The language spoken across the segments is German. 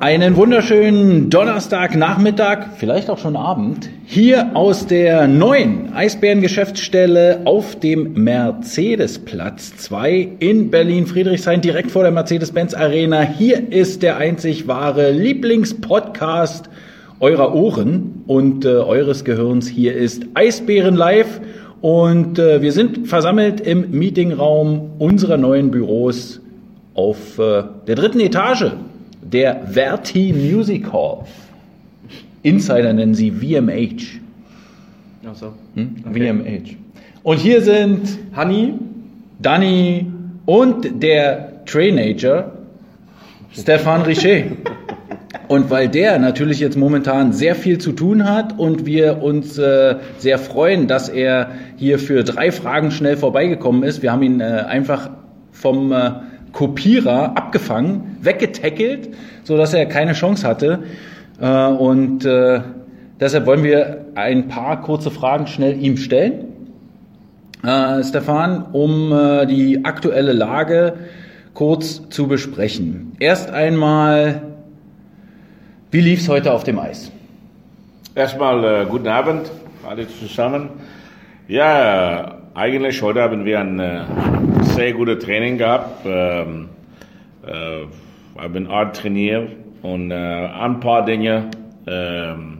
Einen wunderschönen Donnerstagnachmittag, vielleicht auch schon Abend, hier aus der neuen Eisbären-Geschäftsstelle auf dem Mercedesplatz 2 in Berlin-Friedrichshain, direkt vor der Mercedes-Benz Arena. Hier ist der einzig wahre Lieblingspodcast eurer Ohren und äh, eures Gehirns. Hier ist Eisbären Live und äh, wir sind versammelt im Meetingraum unserer neuen Büros auf äh, der dritten Etage der Verti Music Hall. Insider nennen sie VMH. Ach so. Hm? VMH. Und hier sind Hanni, Danny und der Trainager Stefan Richer. Und weil der natürlich jetzt momentan sehr viel zu tun hat und wir uns äh, sehr freuen, dass er hier für drei Fragen schnell vorbeigekommen ist. Wir haben ihn äh, einfach vom äh, Kopierer abgefangen, weggetackelt, so dass er keine Chance hatte. Äh, und äh, deshalb wollen wir ein paar kurze Fragen schnell ihm stellen. Äh, Stefan, um die aktuelle Lage kurz zu besprechen. Erst einmal, wie lief's heute auf dem Eis? Erstmal äh, guten Abend, alle zusammen. Ja, eigentlich heute haben wir ein äh, sehr gutes Training gehabt. Ähm, äh, haben hart trainiert und äh, ein paar Dinge ähm,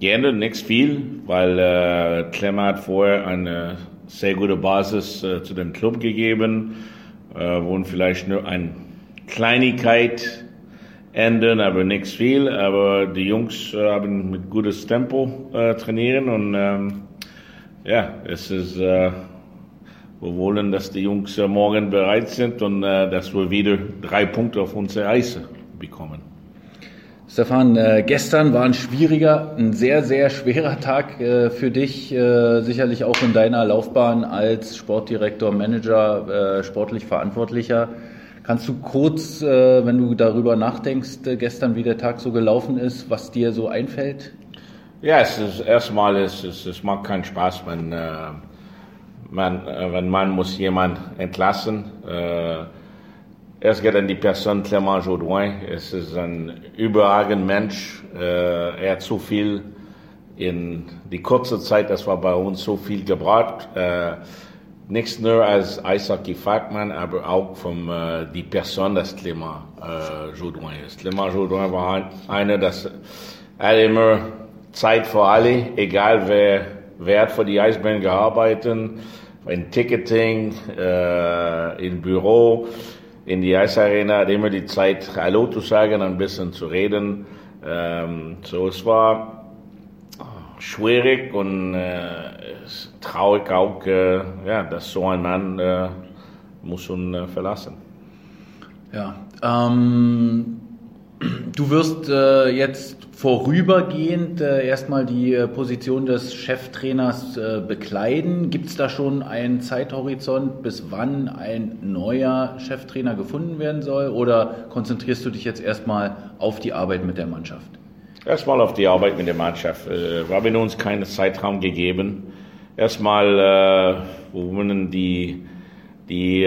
geändert, nichts viel, weil äh, Clemmer hat vorher eine sehr gute Basis äh, zu dem Club gegeben, äh, wo vielleicht nur eine Kleinigkeit ändern, aber nichts viel. Aber die Jungs äh, haben mit gutes Tempo trainieren und ähm, ja, es ist, äh, wir wollen, dass die Jungs äh, morgen bereit sind und äh, dass wir wieder drei Punkte auf unsere Eise bekommen. Stefan, äh, gestern war ein schwieriger, ein sehr, sehr schwerer Tag äh, für dich, äh, sicherlich auch in deiner Laufbahn als Sportdirektor, Manager, äh, sportlich Verantwortlicher. Kannst du kurz, äh, wenn du darüber nachdenkst, gestern, wie der Tag so gelaufen ist, was dir so einfällt? Ja, es ist erstmal, es, es, es macht keinen Spaß, wenn äh, man, äh, wenn man muss jemand entlassen. Äh, es geht an die Person Clément Jodoin. Es ist ein überragender Mensch. Äh, er hat so viel in die kurze Zeit, das war bei uns so viel gebracht. Äh, nicht nur als Eishockey-Fachmann, aber auch von äh, die Person, das Clément äh, Jodoin ist. Clément Jodoin war ein, einer, das er immer Zeit für alle, egal wer, wer hat für die Eisbären gearbeitet, in Ticketing, äh, im Büro, in die Eisarena, hat immer die Zeit, Hallo zu sagen, ein bisschen zu reden. Ähm, so, es war schwierig und äh, traurig auch, äh, ja, dass so ein Mann äh, muss uns äh, verlassen. Ja, ähm, du wirst äh, jetzt vorübergehend äh, erstmal die äh, Position des Cheftrainers äh, bekleiden. Gibt es da schon einen Zeithorizont, bis wann ein neuer Cheftrainer gefunden werden soll? Oder konzentrierst du dich jetzt erstmal auf die Arbeit mit der Mannschaft? Erstmal auf die Arbeit mit der Mannschaft. Äh, wir haben uns keinen Zeitraum gegeben. Erstmal, äh, wollen die, die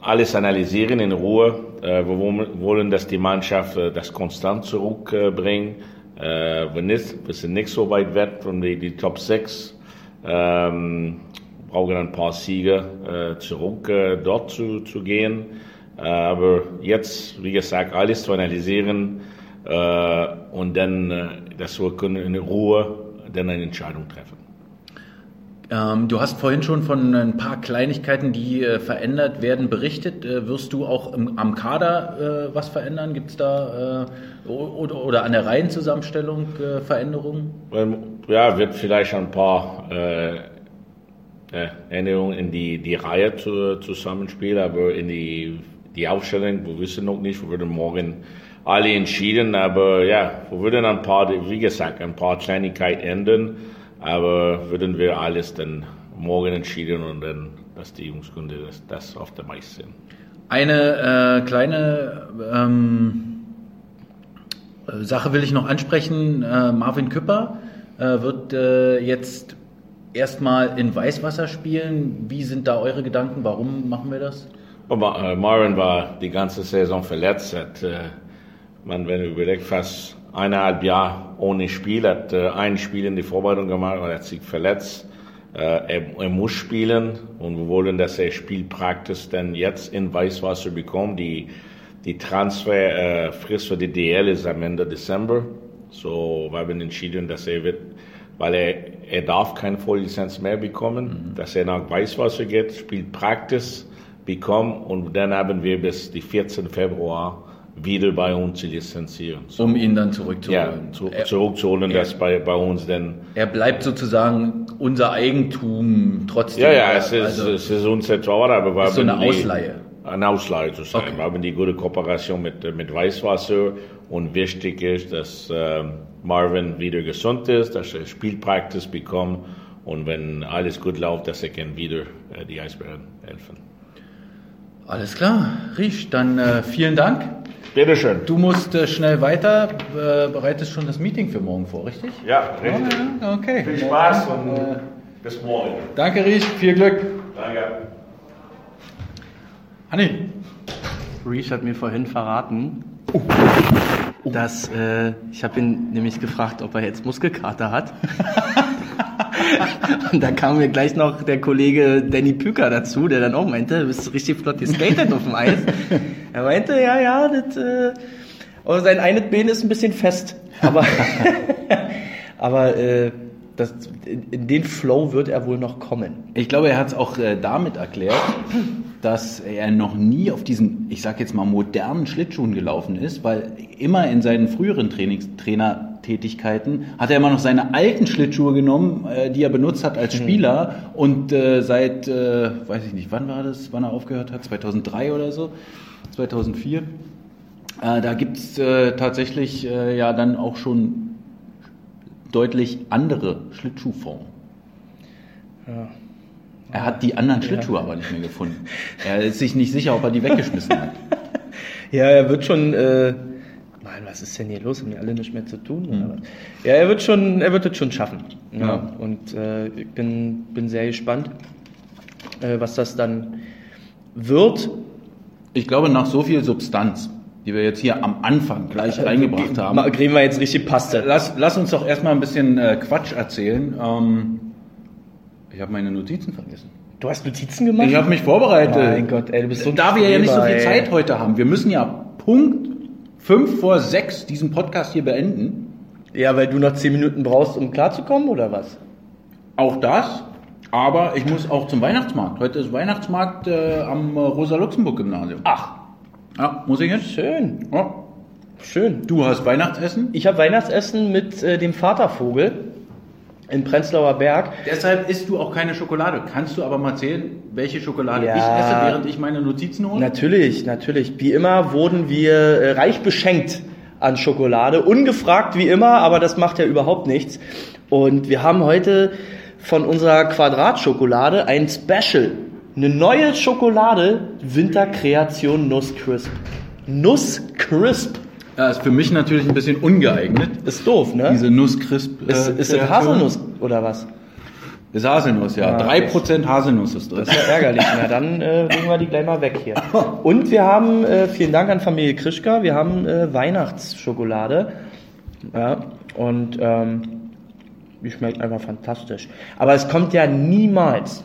alles analysieren in Ruhe. Äh, wir wollen, dass die Mannschaft äh, das konstant zurückbringt. Äh, wir, nicht, wir sind nicht so weit weg von die, die Top 6. Ähm, brauchen ein paar Siege zurück dort zu, zu gehen. Aber jetzt, wie gesagt, alles zu analysieren und dann, dass wir können in Ruhe dann eine Entscheidung treffen. Ähm, du hast vorhin schon von ein paar Kleinigkeiten, die äh, verändert werden, berichtet. Äh, wirst du auch im, am Kader äh, was verändern? Gibt es da äh, oder, oder, an der Reihenzusammenstellung äh, Veränderungen? Ja, wird vielleicht ein paar äh, Änderungen in die, die Reihe zu, zusammenspielen, aber in die, die Aufstellung, wir wissen noch nicht, wir würden morgen alle entschieden, aber ja, wir würden ein paar, wie gesagt, ein paar Kleinigkeiten ändern. Aber würden wir alles dann morgen entschieden und dann, dass die Jungs das, das auf der Mais sind. Eine äh, kleine ähm, äh, Sache will ich noch ansprechen. Äh, Marvin Küpper äh, wird äh, jetzt erstmal in Weißwasser spielen. Wie sind da eure Gedanken? Warum machen wir das? Aber, äh, Marvin war die ganze Saison verletzt. Hat, äh, man, wenn du überlegst, fast eineinhalb Jahre ohne Spiel, hat äh, ein Spiel in die Vorbereitung gemacht, er hat sich verletzt. Äh, er, er muss spielen und wir wollen, dass er Spielpraxis dann jetzt in Weißwasser bekommt. Die, die Transferfrist für die DL ist am Ende Dezember. So, wir haben entschieden, dass er wird, weil er, er darf keine Volllizenz mehr bekommen, dass er nach Weißwasser geht, spielt Praxis bekommen und dann haben wir bis die 14. Februar wieder bei uns zu lizenzieren. So, Um ihn dann ja, zurückzuholen. zu, er, zurückzuholen, dass bei, bei uns dann er bleibt sozusagen unser Eigentum trotzdem. Ja, ja, es ist, Also, es ist unser Tor, aber wir Ist so eine die- Ausleihe. Eine Ausleihe zu sein. Okay. Wir haben die gute Kooperation mit, äh, mit Weißwasser und wichtig ist, dass ähm, Marvin wieder gesund ist, dass er Spielpraxis bekommt und wenn alles gut läuft, dass er kann wieder äh, die Eisbären helfen. Alles klar, Riesch, dann äh, vielen Dank. Bitteschön. Du musst äh, schnell weiter, äh, bereitest schon das Meeting für morgen vor, richtig? Ja, richtig. Ja, okay. Viel Spaß und Äh, bis morgen. danke, Riesch, viel Glück. Danke. Hanni, Reach hat mir vorhin verraten, dass äh, ich habe ihn nämlich gefragt, ob er jetzt Muskelkater hat. Und da kam mir gleich noch der Kollege Danny Püker dazu, der dann auch meinte, du bist richtig flott geskatet auf dem Eis. Er meinte, ja, ja, das, äh, sein eines Bein ist ein bisschen fest. Aber, aber äh, das, in, den Flow wird er wohl noch kommen. Ich glaube, er hat es auch äh, damit erklärt, dass er noch nie auf diesen, ich sag jetzt mal, modernen Schlittschuhen gelaufen ist, weil immer in seinen früheren Trainings, Trainertätigkeiten hat er immer noch seine alten Schlittschuhe genommen, äh, die er benutzt hat als Spieler und äh, seit, äh, weiß ich nicht, wann war das, wann er aufgehört hat, 2003 oder so, 2004. Äh, da gibt's äh, tatsächlich äh, ja dann auch schon deutlich andere Schlittschuhformen. Er hat die anderen Schlittschuhe aber nicht mehr gefunden. Er ist sich nicht sicher, ob er die weggeschmissen hat. Ja, er wird schon. Äh, was ist denn hier los? Haben die alle nicht mehr zu tun? Was? Ja, er wird schon, er wird es schon schaffen. Ja. Ja. Und äh, ich bin, bin sehr gespannt, äh, was das dann wird. Ich glaube, nach so viel Substanz, die wir jetzt hier am Anfang gleich reingebracht Ma- haben, Kriegen wir jetzt richtig Paste. lass, lass uns doch erstmal ein bisschen äh, Quatsch erzählen. Ähm, ich habe meine Notizen vergessen. Du hast Notizen gemacht? Ich habe mich vorbereitet. Mein Gott, ey, du bist so Da wir ja nicht so viel ey. Zeit heute haben, wir müssen ja Punkt 5 vor 6 diesen Podcast hier beenden. Ja, weil du noch 10 Minuten brauchst, um klarzukommen, oder was? Auch das. Aber ich muss auch zum Weihnachtsmarkt. Heute ist Weihnachtsmarkt äh, am äh, Rosa-Luxemburg-Gymnasium. Ach, Ja, muss ich hin? schön, Ja. schön. Du hast Weihnachtsessen? Ich habe Weihnachtsessen mit äh, dem Vatervogel in Prenzlauer Berg. Deshalb isst du auch keine Schokolade. Kannst du aber mal zählen, welche Schokolade Ja. ich esse, während ich meine Notizen hole? Natürlich, natürlich. Wie immer wurden wir äh, reich beschenkt an Schokolade. Ungefragt wie immer, aber das macht ja überhaupt nichts. Und wir haben heute von unserer Quadratschokolade ein Special. Eine neue Schokolade, Winterkreation Nuss Crisp. Nuss Crisp. Ja, ist für mich natürlich ein bisschen ungeeignet. Ist doof, ne? Diese Nuss-Crisp. ist, äh, ist das Kreation. Haselnuss oder was? Ist Haselnuss, ja. Ah, 3% Haselnuss ist drin. Das ist ja ärgerlich. Na, dann äh, legen wir die gleich mal weg hier. Und wir haben, äh, vielen Dank an Familie Krischka, wir haben äh, Weihnachtsschokolade. Ja, und ähm, die schmeckt einfach fantastisch. Aber es kommt ja niemals,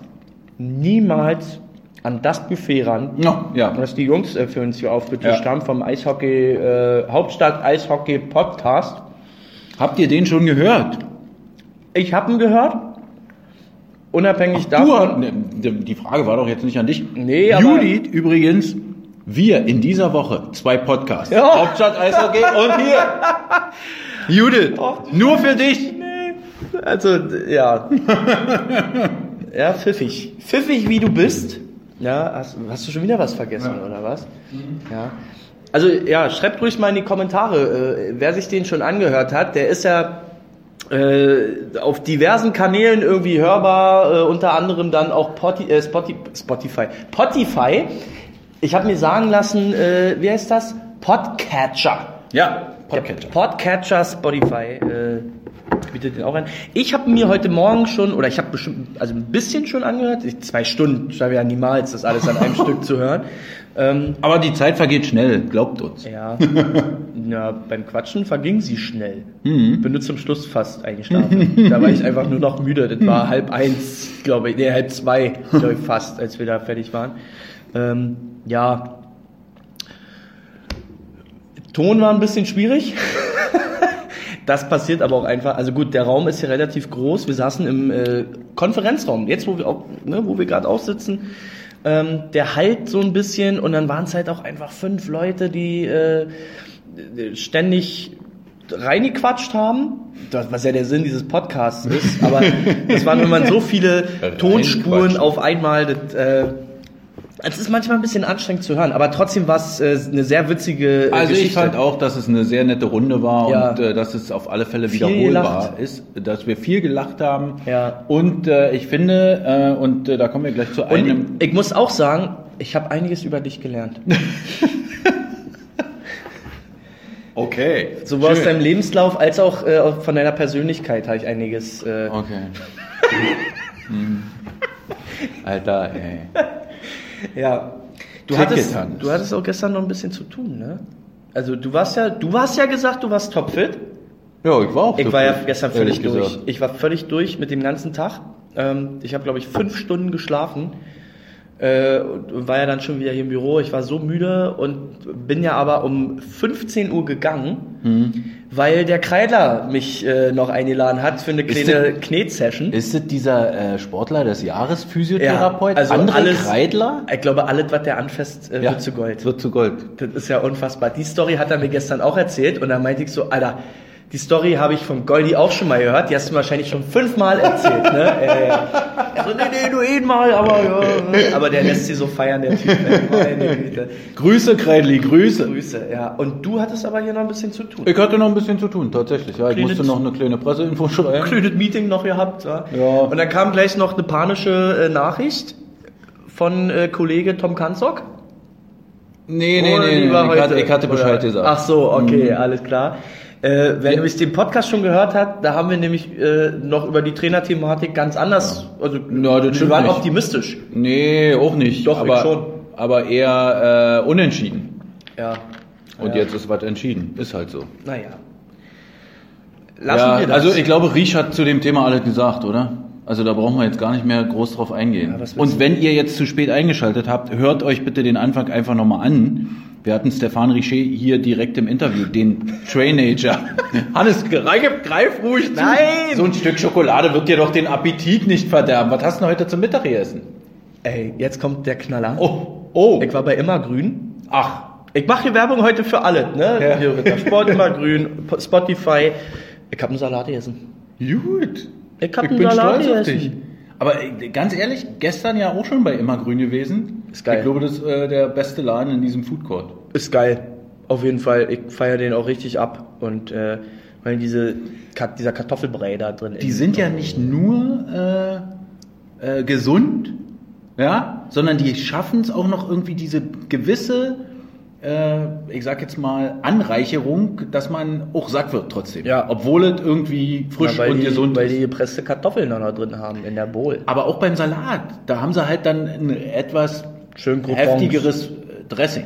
niemals an das Buffet ran, Ja, ja. was die Jungs äh, für uns hier aufgetischt Ja. haben vom Eishockey, äh, Hauptstadt Eishockey Podcast. Habt ihr den schon gehört? Ich habe ihn gehört. Unabhängig Du, davon. ne, die Frage war doch jetzt nicht an dich. Nee, Judith übrigens, wir in dieser Woche zwei Podcasts. Ja. Hauptstadt Eishockey und hier. Judith, nur für dich. Also, d- ja. ja, pfiffig. Pfiffig, wie du bist. Ja, hast, hast du schon wieder was vergessen, oder was? Ja. Also, ja, schreibt ruhig mal in die Kommentare, äh, wer sich den schon angehört hat. Der ist ja äh, auf diversen Kanälen irgendwie hörbar, äh, unter anderem dann auch Poti, äh, Spotify, Spotify. Spotify. Ich habe mir sagen lassen, äh, wie heißt das? Podcatcher. Ja, Der Podcatcher Spotify äh, bietet den auch an. Ich habe mir heute Morgen schon, oder ich habe bestimmt, also ein bisschen schon angehört, ich, zwei Stunden, schaffe ja niemals, das alles an einem Stück zu hören. Ähm, Aber die Zeit vergeht schnell, glaubt uns. ja, ja, beim Quatschen verging sie schnell. Bin nur zum Schluss fast eingeschlafen. da war ich einfach nur noch müde. Das war halb eins, glaube ich, nee, halb zwei, glaube ich, fast, als wir da fertig waren. Ähm, ja. Ton war ein bisschen schwierig. Das passiert aber auch einfach. Also gut, der Raum ist hier relativ groß. Wir saßen im äh, Konferenzraum, jetzt wo wir auch, ne, wo wir gerade aussitzen. Ähm, der halt so ein bisschen und dann waren es halt auch einfach fünf Leute, die äh, ständig reingequatscht haben, was ja der Sinn dieses Podcasts ist, aber das waren wenn man so viele Tonspuren auf einmal, das, äh, es ist manchmal ein bisschen anstrengend zu hören, aber trotzdem war es äh, eine sehr witzige äh, Also ich Geschichte. fand auch, dass es eine sehr nette Runde war Ja. und äh, dass es auf alle Fälle Viel wiederholbar gelacht. ist, dass wir viel gelacht haben. Ja. Und äh, ich finde, äh, und äh, da kommen wir gleich zu Und einem. ich, ich muss auch sagen, ich habe einiges über dich gelernt. Okay. Sowohl aus deinem Lebenslauf als auch äh, von deiner Persönlichkeit habe ich einiges. Äh, Okay. Hm. Alter, ey. Ja. Du hattest, du hattest auch gestern noch ein bisschen zu tun, ne? Also du warst ja, du hast ja gesagt, du warst topfit. Ja, ich war auch Ich war ja gestern völlig durch. gesagt. Ich war völlig durch mit dem ganzen Tag. Ähm, ich habe, glaube ich, fünf Stunden geschlafen. Äh, und war ja dann schon wieder hier im Büro. Ich war so müde und bin ja aber um 15 Uhr gegangen, Mhm. weil der Kreidler mich äh, noch eingeladen hat für eine kleine Knet-Session. Ist es dieser äh, Sportler des Jahres, Physiotherapeut? also André alles- Kreidler? Ich glaube, alles, was der anfasst, äh, wird zu Gold. Wird zu Gold. Das ist ja unfassbar. Die Story hat er mir gestern auch erzählt und da meinte ich so, Alter, die Story habe ich von Goldi auch schon mal gehört, die hast du wahrscheinlich schon fünfmal erzählt, ne? Äh, er so, nee, nee, nur einmal, aber ja. Aber der lässt sie so feiern, der Typ. Meine Güte. Grüße, Kreidli, Grüße. Grüße, ja. Und du hattest aber hier noch ein bisschen zu tun. Ich hatte noch ein bisschen zu tun, tatsächlich. Ja, ich Kleines- musste noch eine kleine Presseinfo schreiben. Kleines Meeting noch gehabt, ja. Ja. Und dann kam gleich noch eine panische äh, Nachricht von äh, Kollege Tom Kanzok. Nee, nee, Oder nee, nee. Ich hatte, ich hatte Bescheid Oder- gesagt. Ach so, okay, Mhm. alles klar. Äh, wer nämlich den Podcast schon gehört hat, da haben wir nämlich äh, noch über die Trainerthematik ganz anders. Also, Ja, das wir stimmt waren nicht. optimistisch. Nee, auch nicht. Doch, aber, schon. aber eher äh, unentschieden. Ja. Und Ja. jetzt ist was entschieden. Ist halt so. Naja. Lassen ja, wir das. Also ich glaube, Riesch hat zu dem Thema alles gesagt, oder? Also da brauchen wir jetzt gar nicht mehr groß drauf eingehen. Ja, Und wenn ihr jetzt zu spät eingeschaltet habt, hört euch bitte den Anfang einfach nochmal an. Wir hatten Stefan Richer hier direkt im Interview, den Trainager. Hannes, greif, greif ruhig zu. Nein! So ein Stück Schokolade wird dir doch den Appetit nicht verderben. Was hast du heute zum Mittag gegessen? Ey, jetzt kommt der Knaller. Oh, oh. Ich war bei Immergrün. Ach, Ich mache hier Werbung heute für alle, ne? Ja. Sport, Immergrün, Spotify. Ich habe einen Salat gegessen. gut. Ich hab ich einen bin Salat stolz auf gegessen. Aber äh, ganz ehrlich, gestern ja auch schon bei Immergrün gewesen. Ist geil. Ich glaube, das ist äh, der beste Laden in diesem Food Court. Ist geil. Auf jeden Fall. Ich feiere den auch richtig ab. Und äh, weil diese, dieser Kartoffelbrei da drin Die sind ja nicht nur äh, äh, gesund, ja, sondern die schaffen es auch noch irgendwie diese gewisse, ich sag jetzt mal, Anreicherung, dass man auch satt wird trotzdem. Ja. Obwohl es irgendwie frisch Ja, weil und die, gesund Weil ist. die gepresste Kartoffeln da noch drin haben in der Bowl. Aber auch beim Salat, da haben sie halt dann ein etwas Schön heftigeres äh, Dressing.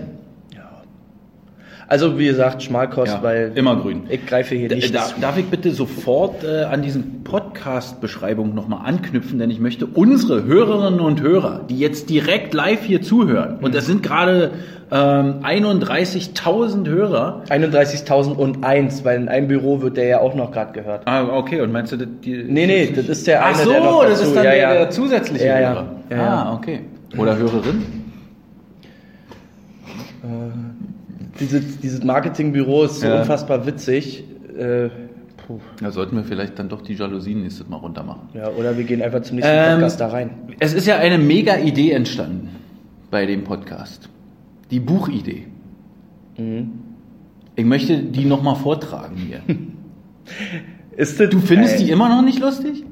Also wie gesagt, Schmalkost, Ja, weil immer grün. ich greife hier nicht. da, darf ich bitte sofort äh, an diesen Podcast-Beschreibung nochmal anknüpfen, denn ich möchte unsere Hörerinnen und Hörer, die jetzt direkt live hier zuhören, und das sind gerade ähm, 31.000 Hörer. 31.001, weil in einem Büro wird der ja auch noch gerade gehört. Ah, okay, und meinst du, das, die, Nee, nee, das ist der Ach eine, so, der noch das dazu- ist dann ja, der, ja. der zusätzliche Ja, ja. Hörer. Ah, okay. Oder Hörerin? Dieses, dieses Marketingbüro ist so Ja. unfassbar witzig. Äh, puh. Da sollten wir vielleicht dann doch die Jalousien nächstes Mal runter machen. Ja, oder wir gehen einfach zum nächsten Ähm, Podcast da rein. Es ist ja eine mega Idee entstanden bei dem Podcast. Die Buchidee. Mhm. Ich möchte die nochmal vortragen hier. Ist das, Du findest Ey, die immer noch nicht lustig?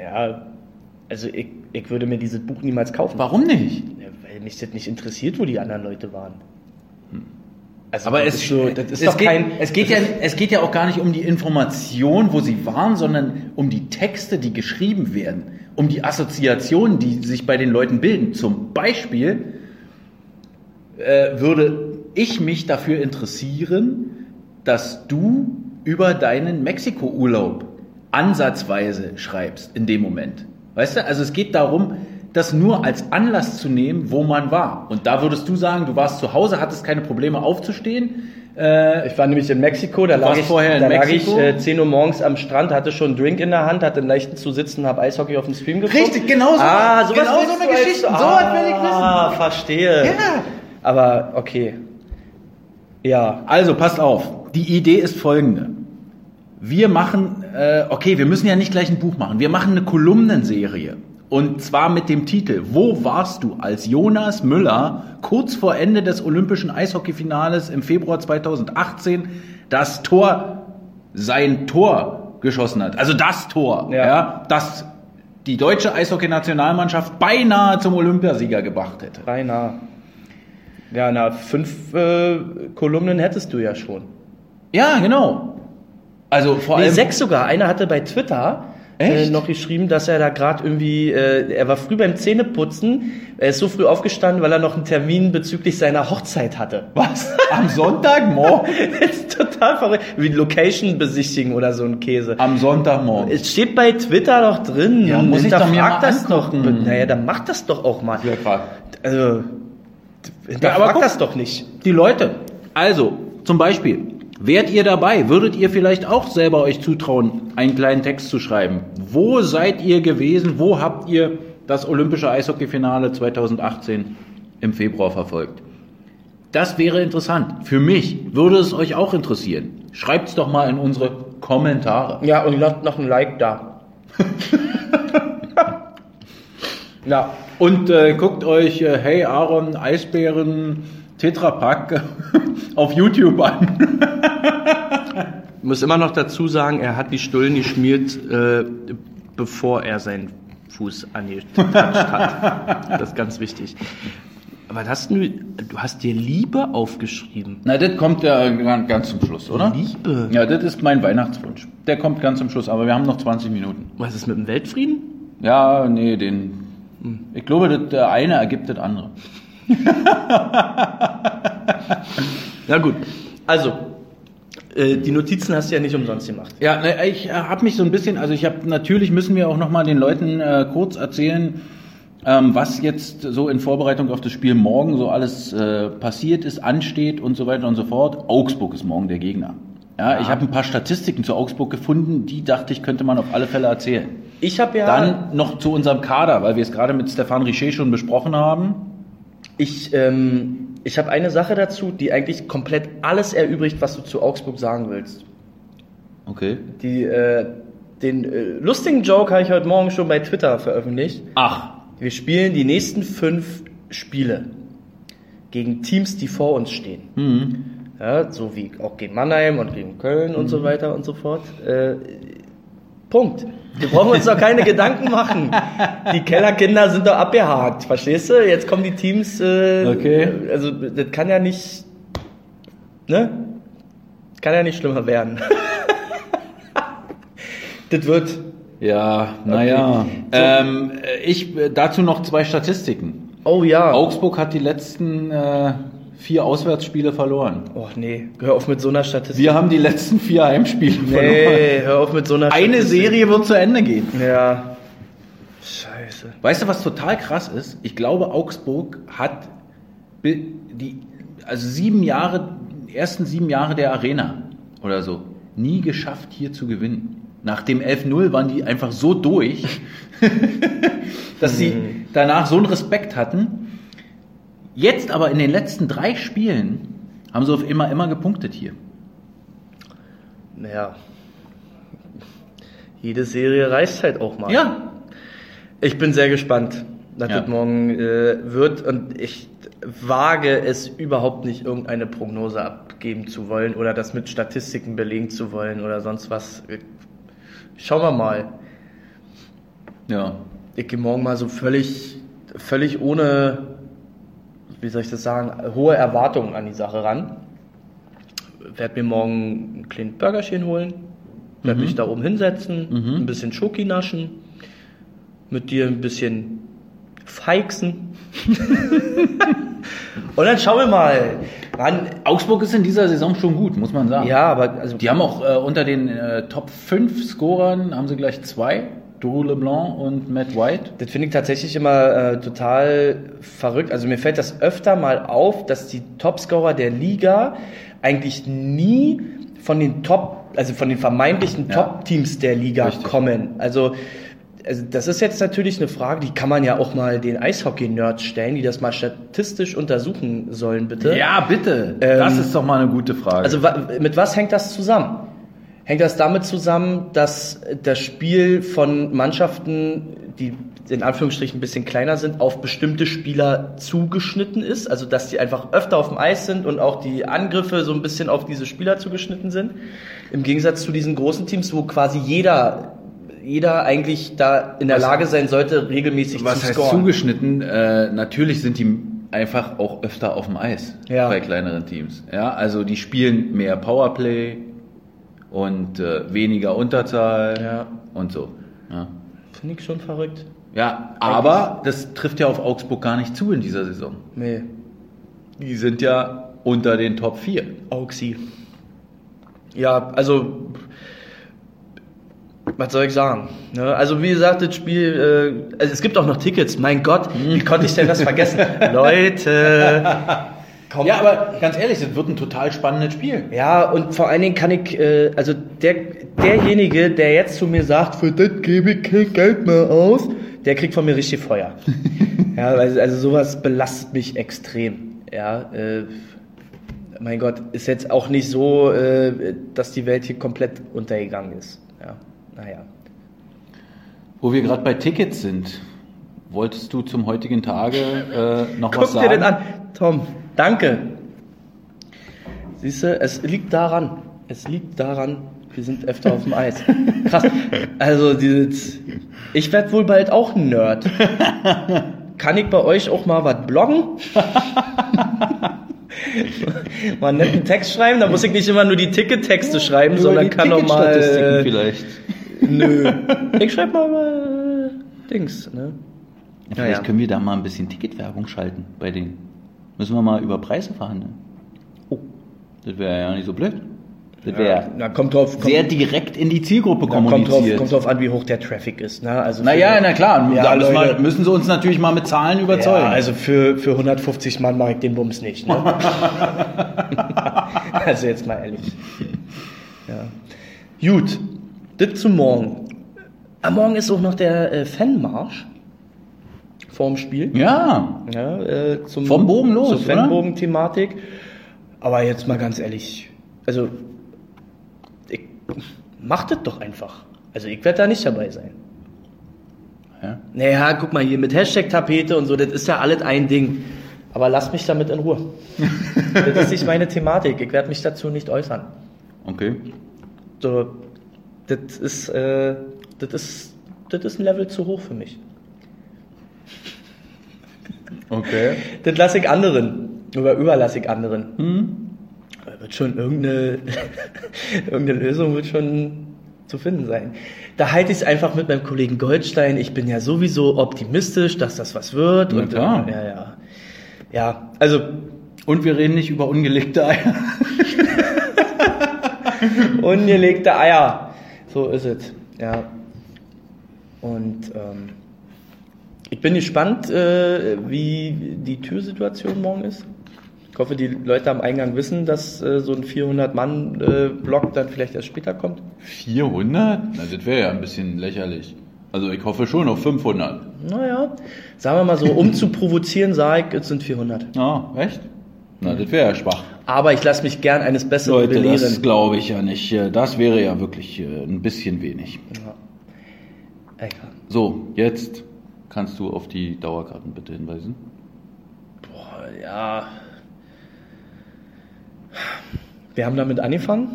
Ja, also ich, ich würde mir dieses Buch niemals kaufen. Warum nicht? Ja, weil mich das nicht interessiert, wo die anderen Leute waren. Also Aber es, ist so, es, doch geht, kein. es, geht ja, es geht ja auch gar nicht um die Information, wo sie waren, sondern um die Texte, die geschrieben werden, um die Assoziationen, die sich bei den Leuten bilden. Zum Beispiel äh, würde ich mich dafür interessieren, dass du über deinen Mexiko-Urlaub ansatzweise schreibst in dem Moment. Weißt du, also es geht darum, das nur als Anlass zu nehmen, wo man war. Und da würdest du sagen, du warst zu Hause, hattest keine Probleme aufzustehen. Äh, Ich war nämlich in Mexiko, da lag ich, vorher in da lag Mexiko? ich äh, 10 Uhr morgens am Strand, hatte schon einen Drink in der Hand, hatte einen leichten zu sitzen, habe Eishockey auf dem Stream geguckt. Richtig, genau so. Ah, sowas Genau so eine du als- Geschichte. Sowas will ich wissen. Ah, verstehe. Ja. Aber okay. Ja, Also passt auf, die Idee ist folgende. Wir machen, äh, okay, wir müssen ja nicht gleich ein Buch machen, wir machen eine Kolumnenserie. Und zwar mit dem Titel Wo warst du, als Jonas Müller kurz vor Ende des olympischen Eishockeyfinales im Februar 2018 das Tor, sein Tor geschossen hat? Also das Tor, Ja. ja, das die deutsche Eishockey-Nationalmannschaft beinahe zum Olympiasieger gebracht hätte. beinahe. Ja, na, fünf äh, Kolumnen hättest du ja schon. Ja, genau. Also vor Nee, allem sechs sogar. Einer hatte bei Twitter Echt? noch geschrieben, dass er da gerade irgendwie, äh, er war früh beim Zähneputzen, er ist so früh aufgestanden, weil er noch einen Termin bezüglich seiner Hochzeit hatte. Was? Am Sonntagmorgen? Das ist total verrückt. Wie Location besichtigen oder so ein Käse. Am Sonntagmorgen. Es steht bei Twitter doch drin. Ja, muss ich doch mir mal das doch. Naja, dann mach das doch auch mal. Ja, grad. Also, hinterfrag aber guck- das doch nicht. Die Leute. Also, zum Beispiel, wärt ihr dabei? Würdet ihr vielleicht auch selber euch zutrauen, einen kleinen Text zu schreiben? Wo seid ihr gewesen? Wo habt ihr das olympische Eishockeyfinale 2018 im Februar verfolgt? Das wäre interessant. Für mich würde es euch auch interessieren. Schreibt's doch mal in unsere Kommentare. Ja, und lasst noch ein Like da. ja, Und äh, guckt euch äh, Hey Aaron Eisbären Tetrapack auf YouTube an. Ich muss immer noch dazu sagen, er hat die Stullen geschmiert, äh, bevor er seinen Fuß angetatscht hat. Das ist ganz wichtig. Aber hast du, du hast dir Liebe aufgeschrieben. Na, das kommt ja ganz ganz zum Schluss, oder? Liebe? Ja, das ist mein Weihnachtswunsch. Der kommt ganz zum Schluss, aber wir haben noch 20 Minuten. Was ist mit dem Weltfrieden? Ja, nee, den. Ich glaube, das der eine ergibt das andere. Na gut. Also, äh, die Notizen hast du ja nicht umsonst gemacht. Ja, ich äh, habe mich so ein bisschen, also ich habe natürlich müssen wir auch noch mal den Leuten äh, kurz erzählen, ähm, was jetzt so in Vorbereitung auf das Spiel morgen so alles äh, passiert ist, ansteht und so weiter und so fort. Augsburg ist morgen der Gegner. Ja, ich habe ein paar Statistiken zu Augsburg gefunden, die dachte ich könnte man auf alle Fälle erzählen. Ich habe ja. Dann noch zu unserem Kader, weil wir es gerade mit Stefan Richer schon besprochen haben. Ich, ähm, ich habe eine Sache dazu, die eigentlich komplett alles erübrigt, was du zu Augsburg sagen willst. Okay. Die, äh, den äh, lustigen Joke habe ich heute Morgen schon bei Twitter veröffentlicht. Ach, Wir spielen die nächsten fünf Spiele gegen Teams, die vor uns stehen. Mhm. Ja, so wie auch gegen Mannheim und gegen Köln und so weiter und so fort. Äh, Punkt. Wir brauchen uns doch keine Gedanken machen. Die Kellerkinder sind doch abgehakt, verstehst du? Jetzt kommen die Teams. Äh, Okay. Also das kann ja nicht, ne? Kann ja nicht schlimmer werden. das wird. ja, naja. Ähm, äh, ich äh, dazu noch zwei Statistiken. Oh ja. Augsburg hat die letzten äh, vier Auswärtsspiele verloren. Oh nee, hör auf mit so einer Statistik. Wir haben die letzten vier Heimspiele verloren. nee, hör auf mit so einer Eine Statistik. Serie wird zu Ende gehen. Ja. Scheiße. Weißt du, was total krass ist? Ich glaube, Augsburg hat die, also sieben Jahre, die ersten sieben Jahre der Arena oder so, nie geschafft, hier zu gewinnen. Nach dem 11-0 waren die einfach so durch, dass sie danach so einen Respekt hatten. Jetzt aber in den letzten drei Spielen haben sie auf immer, immer gepunktet hier. Naja. Jede Serie reißt halt auch mal. Ja, Ich bin sehr gespannt, was Ja. das morgen äh, wird und ich wage es überhaupt nicht, irgendeine Prognose abgeben zu wollen oder das mit Statistiken belegen zu wollen oder sonst was. Schauen wir mal. ja. Ich gehe morgen mal so völlig, völlig ohne wie soll ich das sagen, hohe Erwartungen an die Sache ran. Werd mir morgen ein kleines Burgerchen holen, werd mich da oben hinsetzen, ein bisschen Schoki naschen, mit dir ein bisschen feixen. Und dann schauen wir mal. Mann, Augsburg ist in dieser Saison schon gut, muss man sagen. ja, aber also Die haben auch äh, unter den äh, Top 5 Scorern haben sie gleich zwei. Drew LeBlanc und Matt White. Das finde ich tatsächlich immer äh, total verrückt. Also mir fällt das öfter mal auf, dass die Topscorer der Liga eigentlich nie von den Top, also von den vermeintlichen Ja. Top-Teams der Liga Richtig. kommen. Also, also das ist jetzt natürlich eine Frage, die kann man ja auch mal den Eishockey-Nerds stellen, die das mal statistisch untersuchen sollen, bitte. Ja, bitte. Ähm, das ist doch mal eine gute Frage. Also mit was hängt das zusammen? Hängt das damit zusammen, dass das Spiel von Mannschaften, die in Anführungsstrichen ein bisschen kleiner sind, auf bestimmte Spieler zugeschnitten ist? Also dass die einfach öfter auf dem Eis sind und auch die Angriffe so ein bisschen auf diese Spieler zugeschnitten sind? Im Gegensatz zu diesen großen Teams, wo quasi jeder, jeder eigentlich da in der Was- Lage sein sollte, regelmäßig Was zu heißt scoren. zugeschnitten? Äh, natürlich sind die einfach auch öfter auf dem Eis Ja. bei kleineren Teams. Ja, also die spielen mehr Powerplay und äh, weniger Unterzahl Ja. und so. Ja. Finde ich schon verrückt. ja, aber das trifft ja auf Augsburg gar nicht zu in dieser Saison. Nee. Die sind ja unter den Top 4. Auxi. Ja, also was soll ich sagen? Ne? Also wie gesagt, das Spiel, äh, also es gibt auch noch Tickets. Mein Gott, wie konnte ich denn das vergessen? Leute, komm. Ja, aber ganz ehrlich, das wird ein total spannendes Spiel. Ja, und vor allen Dingen kann ich, äh, also der, derjenige, der jetzt zu mir sagt, für das gebe ich kein Geld mehr aus, der kriegt von mir richtig Feuer. ja, also, also sowas belastet mich extrem. Ja, äh, mein Gott, ist jetzt auch nicht so, äh, dass die Welt hier komplett untergegangen ist. Ja, naja. Wo wir gerade bei Tickets sind, wolltest du zum heutigen Tage äh, noch was Guck sagen? dir den an. Tom, danke. Siehst du, es liegt daran. Es liegt daran, wir sind öfter auf dem Eis. Krass. Also, dieses, ich werde wohl bald auch ein Nerd. Kann ich bei euch auch mal was bloggen? mal einen netten Text schreiben? Da muss ich nicht immer nur die Tickettexte schreiben, Über sondern kann auch mal. Äh, vielleicht. nö. Ich schreibe mal, mal äh, Dings, ne? Ja, Ja, vielleicht ja. können wir da mal ein bisschen Ticketwerbung schalten bei denen. Müssen wir mal über Preise verhandeln. Oh, das wäre ja nicht so blöd. Das wäre Na, kommt drauf, kommt, sehr direkt in die Zielgruppe Na, kommt, drauf, kommuniziert. kommt drauf an, wie hoch der Traffic ist. Ne? Also naja, na klar, Ja, da müssen, wir, müssen sie uns natürlich mal mit Zahlen überzeugen. Ja, also für, für 150 Mann mache ich den Bums nicht. Ne? also jetzt mal ehrlich. Ja. Gut, das zum Morgen. Am Morgen ist auch noch der äh, Fanmarsch vorm Spiel. ja, Ja, äh, zum, Vom Bogen los, Zur? Fanbogen-Thematik. Aber jetzt mal ganz ehrlich, also ich mach das doch einfach. Also ich werde da nicht dabei sein. Ja. Naja, guck mal hier mit Hashtag-Tapete und so, das ist ja alles ein Ding. Aber lass mich damit in Ruhe. das ist nicht meine Thematik. Ich werde mich dazu nicht äußern. okay. So, das ist, äh, das ist, das ist ein Level zu hoch für mich. Okay. Das lasse ich anderen. Oder überlasse ich anderen. Wird schon irgendeine, irgendeine Lösung wird schon zu finden sein. Da halte ich es einfach mit meinem Kollegen Goldstein. Ich bin ja sowieso optimistisch, dass das was wird. Und klar. Äh, ja, ja. Ja, also Und wir reden nicht über ungelegte Eier. ungelegte Eier. So ist es. Ja. Und ähm, ich bin gespannt, äh, wie die Türsituation morgen ist. Ich hoffe, die Leute am Eingang wissen, dass äh, so ein 400-Mann-Block dann vielleicht erst später kommt. 400? Na, das wäre ja ein bisschen lächerlich. Also ich hoffe schon auf 500. Naja, sagen wir mal so, um zu provozieren, sage ich, es sind 400. Ah, echt? Na, das wäre ja schwach. Aber ich lasse mich gern eines Besseren Leute, belehren. das glaube ich ja nicht. Das wäre ja wirklich äh, ein bisschen wenig. Ja. So, jetzt kannst du auf die Dauerkarten bitte hinweisen. Boah, ja. Wir haben damit angefangen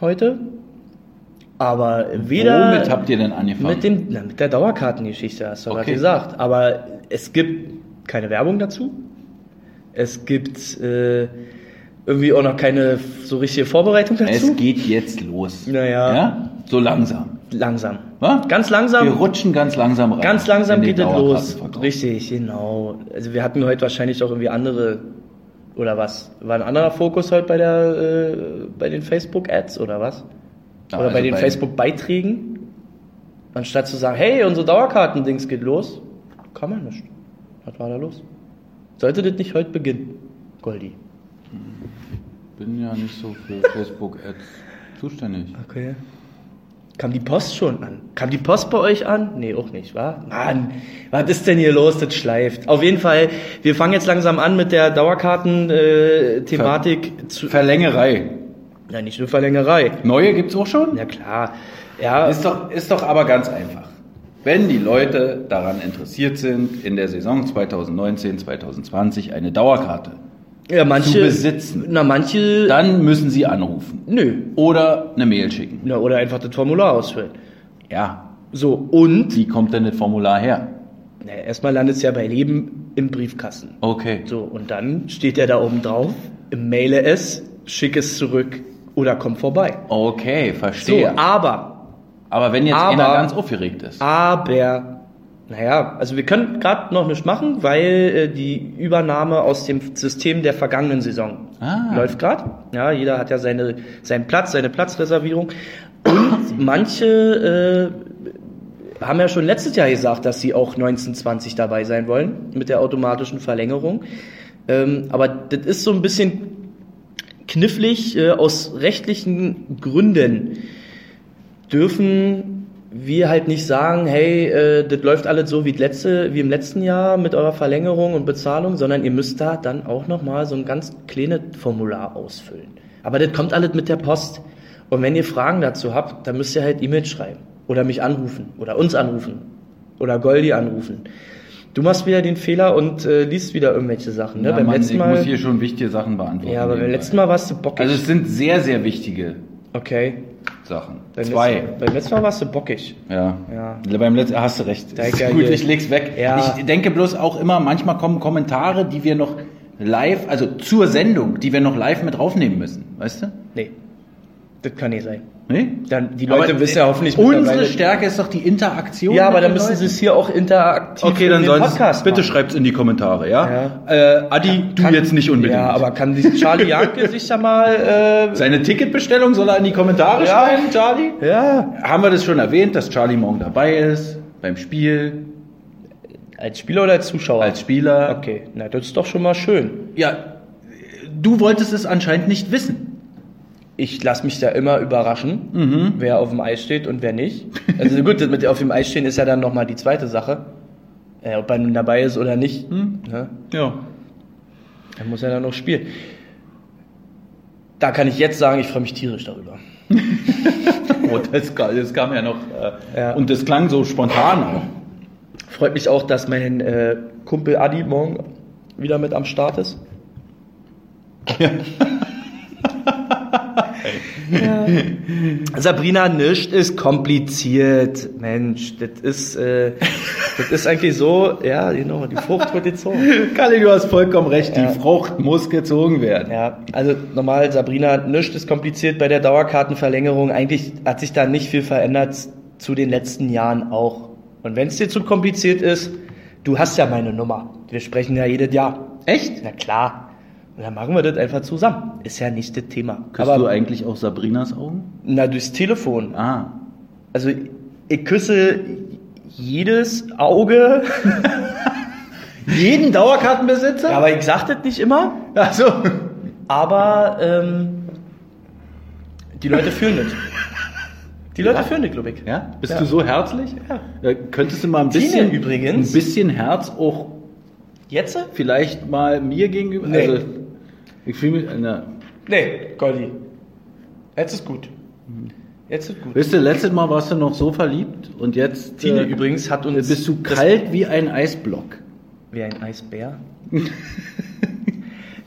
heute. Aber weder. Womit habt ihr denn angefangen? Mit, dem, na, mit der Dauerkartengeschichte, hast du Okay. gerade gesagt. Aber es gibt keine Werbung dazu. Es gibt äh, irgendwie auch noch keine so richtige Vorbereitung dazu. Es geht jetzt los. Naja. Ja? So langsam. Langsam. Was? Ganz langsam. Wir rutschen ganz langsam rein. Ganz langsam geht es los. Richtig, genau. Also wir hatten heute wahrscheinlich auch irgendwie andere oder was? War ein anderer Fokus heute bei der äh, bei den Facebook Ads oder was? Ja, oder bei also den bei- Facebook Beiträgen? Anstatt zu sagen, hey, unsere Dauerkarten-Dings geht los, kann man nicht. Was war da los? Sollte das nicht heute beginnen, Goldi? bin ja nicht so für Facebook-Ads zuständig. Okay. Kam die Post schon an? Kam die Post bei euch an? Nee, auch nicht, wa? Mann, was ist denn hier los? Das schleift. Auf jeden Fall, wir fangen jetzt langsam an mit der Dauerkarten-Thematik zu. Verlängerei. Ja, nicht nur Verlängerei. Neue gibt's auch schon? Ja klar. Ja, Ist doch, ist doch aber ganz einfach. Wenn die Leute daran interessiert sind, in der Saison 2019, 2020 eine Dauerkarte, ja manche. zu besitzen. Na, manche. dann müssen sie anrufen. nö. Oder eine Mail schicken. Na, oder einfach das Formular ausfüllen. Ja. So, und. Wie kommt denn das Formular her? Na, erstmal landet es ja bei Leben im Briefkasten. Okay. So, und dann steht er da oben drauf, maile es, schick es zurück oder komm vorbei. Okay, So, verstehe. aber, aber wenn jetzt aber- einer ganz aufgeregt ist. aber, naja, also wir können gerade noch nicht machen, weil äh, die Übernahme aus dem System der vergangenen Saison Ah. läuft gerade. Ja, jeder hat ja seine, seinen Platz, seine Platzreservierung. Und manche äh, haben ja schon letztes Jahr gesagt, dass sie auch 1920 dabei sein wollen mit der automatischen Verlängerung. Ähm, aber das ist so ein bisschen knifflig äh, aus rechtlichen Gründen dürfen wir halt nicht sagen, hey, äh, das läuft alles so wie, das letzte, wie im letzten Jahr mit eurer Verlängerung und Bezahlung, sondern ihr müsst da dann auch nochmal so ein ganz kleines Formular ausfüllen. Aber das kommt alles mit der Post. Und wenn ihr Fragen dazu habt, dann müsst ihr halt E-Mail schreiben oder mich anrufen oder uns anrufen oder Goldi anrufen. Du machst wieder den Fehler und äh, liest wieder irgendwelche Sachen. Ne? Ja, beim Mann, letzten ich Mal. muss hier schon wichtige Sachen beantworten. ja, aber beim letzten Mal warst du bockig. Also es sind sehr, sehr wichtige okay. Sachen. Beim Zwei. Letzten, beim letzten Mal warst du bockig. Ja. Ja. Beim letzten hast du recht. Ist gut, ich leg's weg. Ja. Ich denke bloß auch immer, manchmal kommen Kommentare, die wir noch live, also zur Sendung, die wir noch live mit draufnehmen müssen. Weißt du? Nee. Das kann nicht sein. Nee? Dann, die Leute Aber, wissen ja hoffentlich Unsere Stärke ist doch die Interaktion. Ja, aber dann müssen sie es hier auch interaktiv Okay, dann sollen Podcast bitte machen. schreibt's in die Kommentare, ja? Ja. Äh, Adi, du Kann- jetzt nicht unbedingt. Ja, aber kann sich Charlie Janke sich ja mal... Äh, Seine Ticketbestellung soll er in die Kommentare Ja. schreiben, Charlie? ja, Haben wir das schon erwähnt, dass Charlie morgen dabei ist, beim Spiel, als Spieler oder als Zuschauer? als Spieler? Okay, na das ist doch schon mal schön. Ja, du wolltest es anscheinend nicht wissen. Ich lasse mich da immer überraschen, Mhm. wer auf dem Eis steht und wer nicht. Also gut, das mit auf dem Eis stehen ist ja dann nochmal die zweite Sache. Äh, ob er nun dabei ist oder nicht. Hm. Ne? Ja. Er muss ja dann noch spielen. Da kann ich jetzt sagen, ich freue mich tierisch darüber. Oh, das, das kam ja noch. Äh, Ja. Und das klang so spontan auch. Freut mich auch, dass mein äh, Kumpel Adi morgen wieder mit am Start ist. Ja. Sabrina, nichts ist kompliziert. Mensch, das ist, äh, das ist eigentlich so, ja, genau, die Frucht wird gezogen. Kalli, du hast vollkommen recht, Ja. die Frucht muss gezogen werden. Ja, also normal, Sabrina, nichts ist kompliziert bei der Dauerkartenverlängerung. Eigentlich hat sich da nicht viel verändert zu den letzten Jahren auch. Und wenn es dir zu kompliziert ist, du hast ja meine Nummer. Wir sprechen ja jedes Jahr. Echt? Na klar. Und dann machen wir das einfach zusammen. Ist ja nicht das Thema. Küsst Aber du eigentlich auch Sabrinas Augen? na, durchs Telefon. Ah. Also ich küsse jedes Auge. Jeden Dauerkartenbesitzer? Ja, aber ich sag das nicht immer. Ach so. Aber ähm, die Leute fühlen das. Die Leute Ja? fühlen das, glaube ich. Ja? Bist Ja. du so herzlich? Ja. Äh, könntest du mal ein Tine bisschen, übrigens. ein bisschen Herz auch Jetzt? vielleicht mal mir gegenüber? Nee. Also, ich fühle mich, na, Nee, Goldi. Jetzt ist gut. Jetzt ist gut. Weißt du, letztes Mal warst du noch so verliebt und jetzt Tine äh, übrigens hat uns... bist du kalt wie ein Eisblock. Wie ein Eisbär.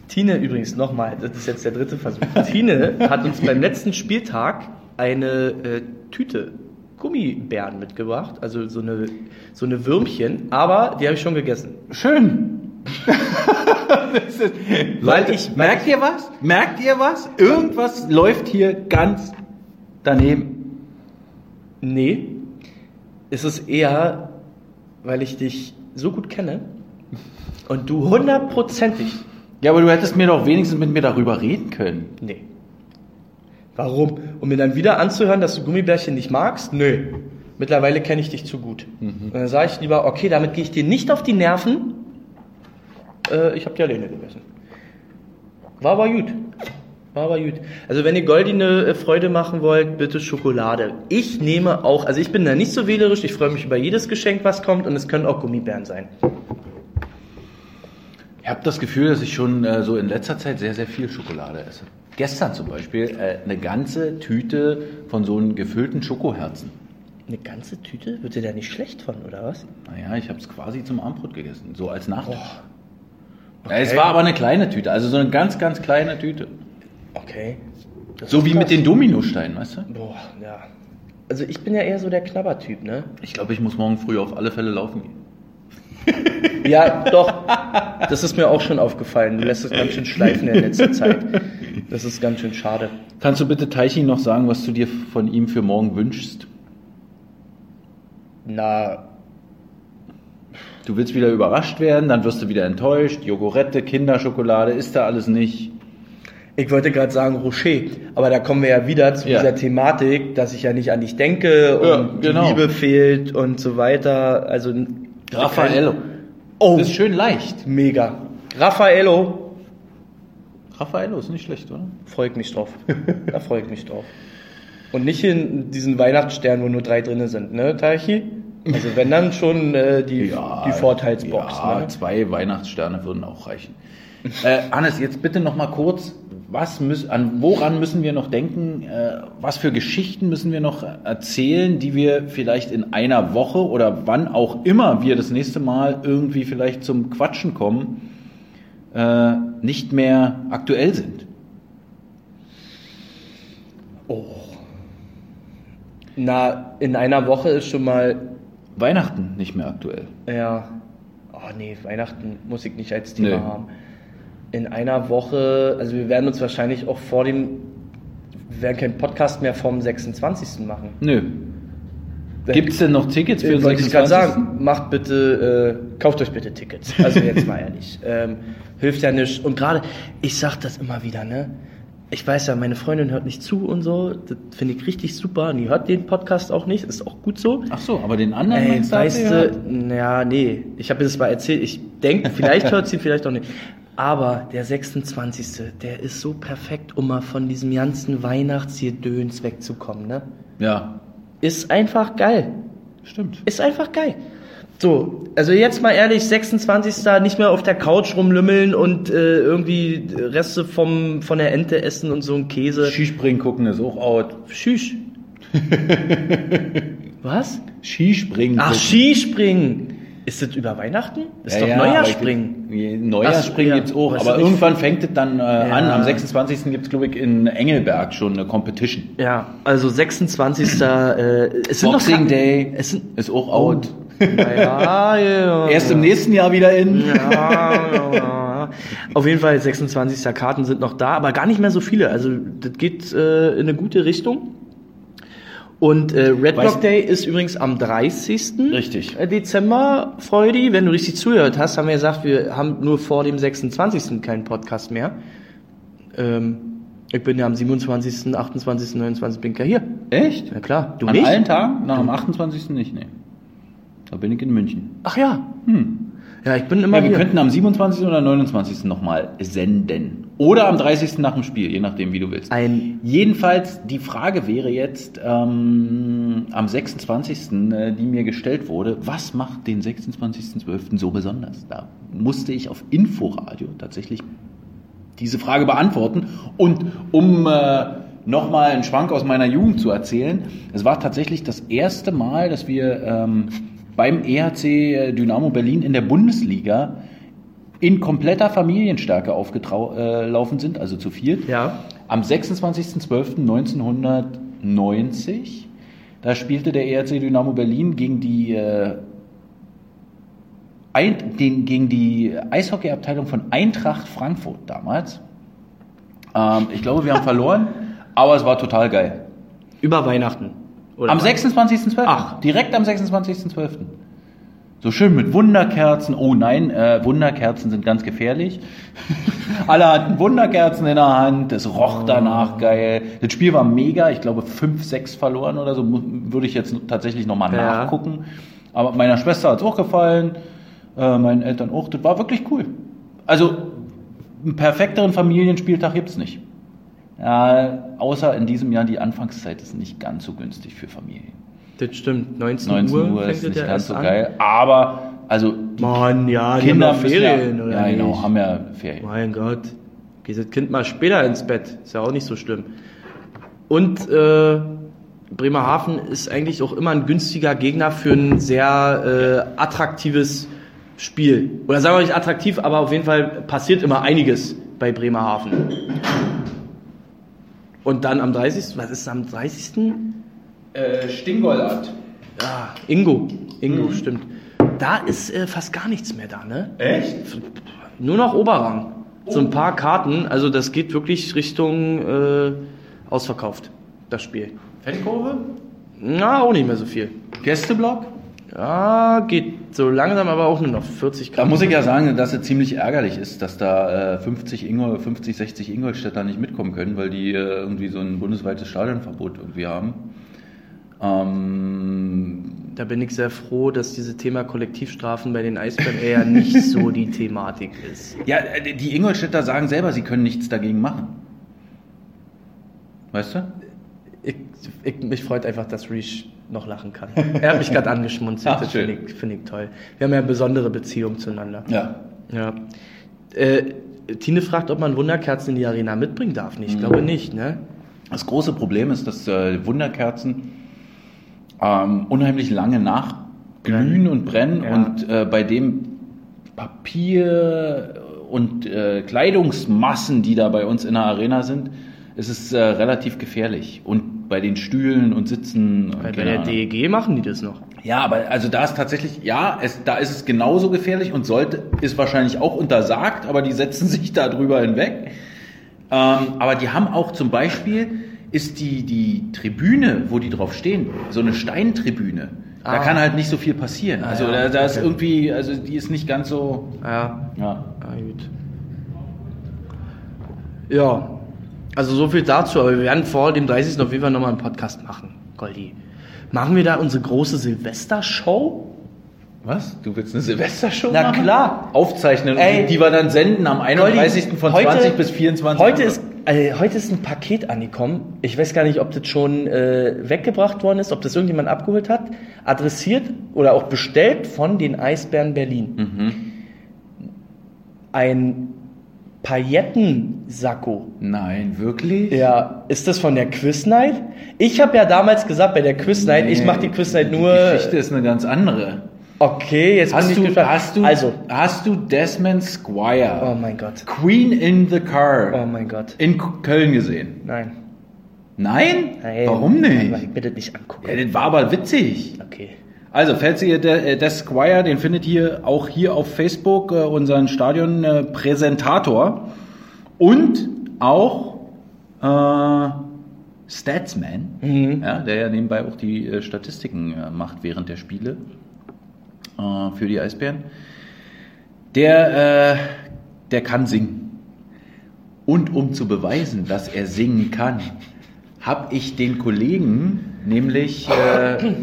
Tine übrigens, nochmal, das ist jetzt der dritte Versuch. Tine hat uns beim letzten Spieltag eine äh, Tüte Gummibären mitgebracht, also so eine, so eine Würmchen, aber die habe ich schon gegessen. Schön. Weil ich, merkt ihr was? Merkt ihr was? Irgendwas läuft hier ganz daneben. Nee, es ist eher, weil ich dich so gut kenne und du hundertprozentig. Ja, aber du hättest mir doch wenigstens mit mir darüber reden können. Nee. Warum? Um mir dann wieder anzuhören, dass du Gummibärchen nicht magst? Nö. Mittlerweile kenne ich dich zu gut. Und dann sage ich lieber, okay, damit gehe ich dir nicht auf die Nerven. Äh, ich habe die alleine gegessen. War aber gut. War aber gut. Also wenn ihr goldene äh, Freude machen wollt, bitte Schokolade. Ich nehme auch, also ich bin da nicht so wählerisch, ich freue mich über jedes Geschenk, was kommt und es können auch Gummibären sein. Ich habe das Gefühl, dass ich schon äh, so in letzter Zeit sehr, sehr viel Schokolade esse. Gestern zum Beispiel äh, eine ganze Tüte von so einen gefüllten Schokoherzen. Eine ganze Tüte? Wird dir da nicht schlecht von, oder was? Naja, ich habe es quasi zum Abendbrot gegessen, so als Nachtisch. Oh, Ja, es war aber eine kleine Tüte, also so eine ganz, ganz kleine Tüte. Okay. Das So wie mit krass. den Dominosteinen, weißt du? Boah, ja. Also ich bin ja eher so der Knabbertyp, ne? Ich glaube, ich muss morgen früh auf alle Fälle laufen gehen. Ja, doch. Das ist mir auch schon aufgefallen. Du lässt es ganz schön schleifen in letzter Zeit. Das ist ganz schön schade. Kannst du bitte Teichi noch sagen, was du dir von ihm für morgen wünschst? Na, Du willst wieder überrascht werden, dann wirst du wieder enttäuscht. Jogurette, Kinderschokolade, ist da alles nicht. ich wollte gerade sagen Rocher, aber da kommen wir ja wieder zu Ja. dieser Thematik, dass ich ja nicht an dich denke und Ja, genau. Liebe fehlt und so weiter. Also Raffaello. Oh, Das ist schön leicht. mega. Raffaello, Raffaello ist nicht schlecht, oder? freue ich mich drauf. Da freue ich mich drauf. Und nicht in diesen Weihnachtsstern, wo nur drei drinne sind, ne, Taichi? Also wenn dann schon äh, die, die Vorteilsbox. Ja, ne? zwei Weihnachtssterne würden auch reichen. äh, Hannes, jetzt bitte noch mal kurz, was müssen, an woran müssen wir noch denken? Äh, was für Geschichten müssen wir noch erzählen, die wir vielleicht in einer Woche oder wann auch immer wir das nächste Mal irgendwie vielleicht zum Quatschen kommen, äh, nicht mehr aktuell sind? Na, in einer Woche ist schon mal, Weihnachten nicht mehr aktuell. ja, oh nee, Weihnachten muss ich nicht als Thema Nee. haben. In einer Woche, also wir werden uns wahrscheinlich auch vor dem, wir werden keinen Podcast mehr vom 26. machen. Nö. Gibt es denn noch Tickets für den Wollte ich gerade 26.? sagen, macht bitte, äh, kauft euch bitte Tickets. Also jetzt mal ehrlich. Ähm, hilft ja nicht. Und gerade, ich sag das immer wieder, ne? Ich weiß ja, meine Freundin hört nicht zu und so. Das finde ich richtig super. Und die hört den Podcast auch nicht. Ist auch gut so. Ach so, aber den anderen Ey, meinst weißt du, naja, nee. Ich habe das mal erzählt. Ich denke, vielleicht hört sie, vielleicht auch nicht. Aber der 26. Der ist so perfekt, um mal von diesem ganzen Weihnachtsgedöns wegzukommen, ne? Ja, Ist einfach geil. stimmt. Ist einfach geil. So, also jetzt mal ehrlich, 26. nicht mehr auf der Couch rumlümmeln und äh, irgendwie Reste vom, von der Ente essen und so ein Käse. Skispringen gucken ist auch out. Schüch. Was? Skispringen Ach, gucken. Skispringen. Ist das über Weihnachten? Ist doch Neujahrspringen. aber ich- Neujahrspringen gibt's ja. auch, Aber ist aber irgendwann fängt es dann äh, an. Am Ja. 26. gibt's glaube ich, in Engelberg schon eine Competition. Ja, also 26. äh, es sind Boxing noch Day Es sind, ist auch out. naja, ja. Erst im nächsten Jahr wieder in. Ja, ja. Auf jeden Fall 26. Karten sind noch da, aber gar nicht mehr so viele. Also das geht äh, in eine gute Richtung. Und äh, Red Block Day ist übrigens am 30. Richtig. Dezember, Freudi. Wenn du richtig zugehört hast, haben wir gesagt, wir haben nur vor dem 26. keinen Podcast mehr. Ähm, ich bin ja am 27., 28., 29. bin ich ja hier. Echt? Ja klar, du An nicht? allen Tagen? Nach dem 28. nicht, nee. Da bin ich in München. Ach ja. Hm. Ja, ich bin immer Ja, wir hier. könnten am 27. oder 29. nochmal senden. Oder am 30. nach dem Spiel, je nachdem, wie du willst. Ein Jedenfalls, die Frage wäre jetzt ähm, am 26., äh, die mir gestellt wurde, was macht den 26.12. so besonders? Da musste ich auf Inforadio tatsächlich diese Frage beantworten. Und um äh, nochmal einen Schwank aus meiner Jugend zu erzählen, es war tatsächlich das erste Mal, dass wir ähm, beim EHC Dynamo Berlin in der Bundesliga in kompletter Familienstärke aufgelaufen sind, also zu viert. Ja. Am 26.12.1990, da spielte der ERC Dynamo Berlin gegen die äh, ein, den, gegen die Eishockeyabteilung von Eintracht Frankfurt damals. Ähm, ich glaube, wir haben verloren, aber es war total geil. Über Weihnachten. Oder Am was? 26.12. Ach. Direkt am 26.12. So schön mit Wunderkerzen. Oh nein, äh, Wunderkerzen sind ganz gefährlich. Alle hatten Wunderkerzen in der Hand. Es roch danach geil. Das Spiel war mega. Ich glaube 5-6 verloren oder so. Würde ich jetzt tatsächlich nochmal Ja. nachgucken. Aber meiner Schwester hat es auch gefallen. Äh, meinen Eltern auch. Das war wirklich cool. Also einen perfekteren Familienspieltag gibt's nicht. Ja, außer in diesem Jahr die Anfangszeit ist nicht ganz so günstig für Familien. Das stimmt. 19, 19 Uhr, Uhr fängt ist nicht ja ganz so an. geil, aber also Mann, ja, Kinder haben Ferien, ja, oder ja genau, nicht? haben ja Ferien. Mein Gott. Geht das Kind mal später ins Bett. Ist ja auch nicht so schlimm. Und äh, Bremerhaven ist eigentlich auch immer ein günstiger Gegner für ein sehr äh, attraktives Spiel. Oder sagen wir nicht attraktiv, aber auf jeden Fall passiert immer einiges bei Bremerhaven. Und dann am 30. Was ist am 30.? Äh, Stingoldat. Ja, Ingo. Ingo, stimmt. Da ist äh, fast gar nichts mehr da, ne? Echt? Nur noch Oberrang. So ein paar Karten, also das geht wirklich Richtung äh, ausverkauft, das Spiel. Fettkurve? Na, auch nicht mehr so viel. Gästeblock? Ja, geht so langsam, aber auch nur noch 40 Da Grad. muss ich ja sagen, dass es ziemlich ärgerlich ist, dass da äh, 50, Ingol, 50, 60 Ingolstädter nicht mitkommen können, weil die äh, irgendwie so ein bundesweites Stadionverbot irgendwie haben. Ähm, Da bin ich sehr froh, dass dieses Thema Kollektivstrafen bei den Eisbären eher nicht so die Thematik ist. ja, äh, die Ingolstädter sagen selber, sie können nichts dagegen machen. Weißt du? Ich, ich, mich freut einfach, dass Reach noch lachen kann. Er hat mich gerade angeschmunzelt, Ach, das finde ich, find ich toll. Wir haben ja eine besondere Beziehung zueinander. Ja. Ja. Äh, Tine fragt, ob man Wunderkerzen in die Arena mitbringen darf. Ich glaube nicht, ne? Das große Problem ist, dass äh, Wunderkerzen ähm, unheimlich lange nachglühen und brennen Ja. und äh, bei dem Papier und äh, Kleidungsmassen, die da bei uns in der Arena sind, ist es äh, relativ gefährlich. Und bei den Stühlen und Sitzen. und Bei, bei der. DEG machen die das noch. Ja, aber also da ist tatsächlich, ja, es, da ist es genauso gefährlich und sollte, ist wahrscheinlich auch untersagt, aber die setzen sich da drüber hinweg. Ähm, aber die haben auch zum Beispiel, ist die, die Tribüne, wo die drauf stehen, so eine Steintribüne. Da Ah. kann halt nicht so viel passieren. Ah, also ja, da, da ist okay. irgendwie, also die ist nicht ganz so, Ja. ja. Ah, gut. Ja. Also so viel dazu, aber wir werden vor dem 30. auf jeden Fall nochmal einen Podcast machen, Goldi. Machen wir da unsere große Silvestershow? Was? Du willst eine Silvestershow Na machen? klar. Aufzeichnen, Ey. und die, wir dann senden am 31. Goldi, von heute- 20 bis 24 Heute Uhr. ist, äh, heute ist ein Paket angekommen. Ich weiß gar nicht, ob das schon äh, weggebracht worden ist, ob das irgendjemand abgeholt hat. Adressiert oder auch bestellt von den Eisbären Berlin. Ein Paillettensacko. Nein, wirklich? Ja, ist das von der Quiz Night? Ich habe ja damals gesagt, bei der Quiz Night, ich mache die Quiz Night nur. Die Geschichte ist eine ganz andere. Okay, jetzt bin Hast ich du, gespannt. hast du, also, hast du Desmond Squire, oh mein Gott. Queen in the Car, Oh mein Gott. in Köln gesehen? Nein. Nein? Nein. Warum nicht? Aber ich bitte nicht angucken. Ja, das war aber witzig. Okay. Also, falls ihr De äh, Squire, den findet ihr auch hier auf Facebook, äh, unseren Stadion-Präsentator. Und auch äh, Statsman, Mhm. ja, der ja nebenbei auch die äh, Statistiken macht während der Spiele äh, für die Eisbären. Der, äh, der kann singen. Und um zu beweisen, dass er singen kann, habe ich den Kollegen, nämlich äh,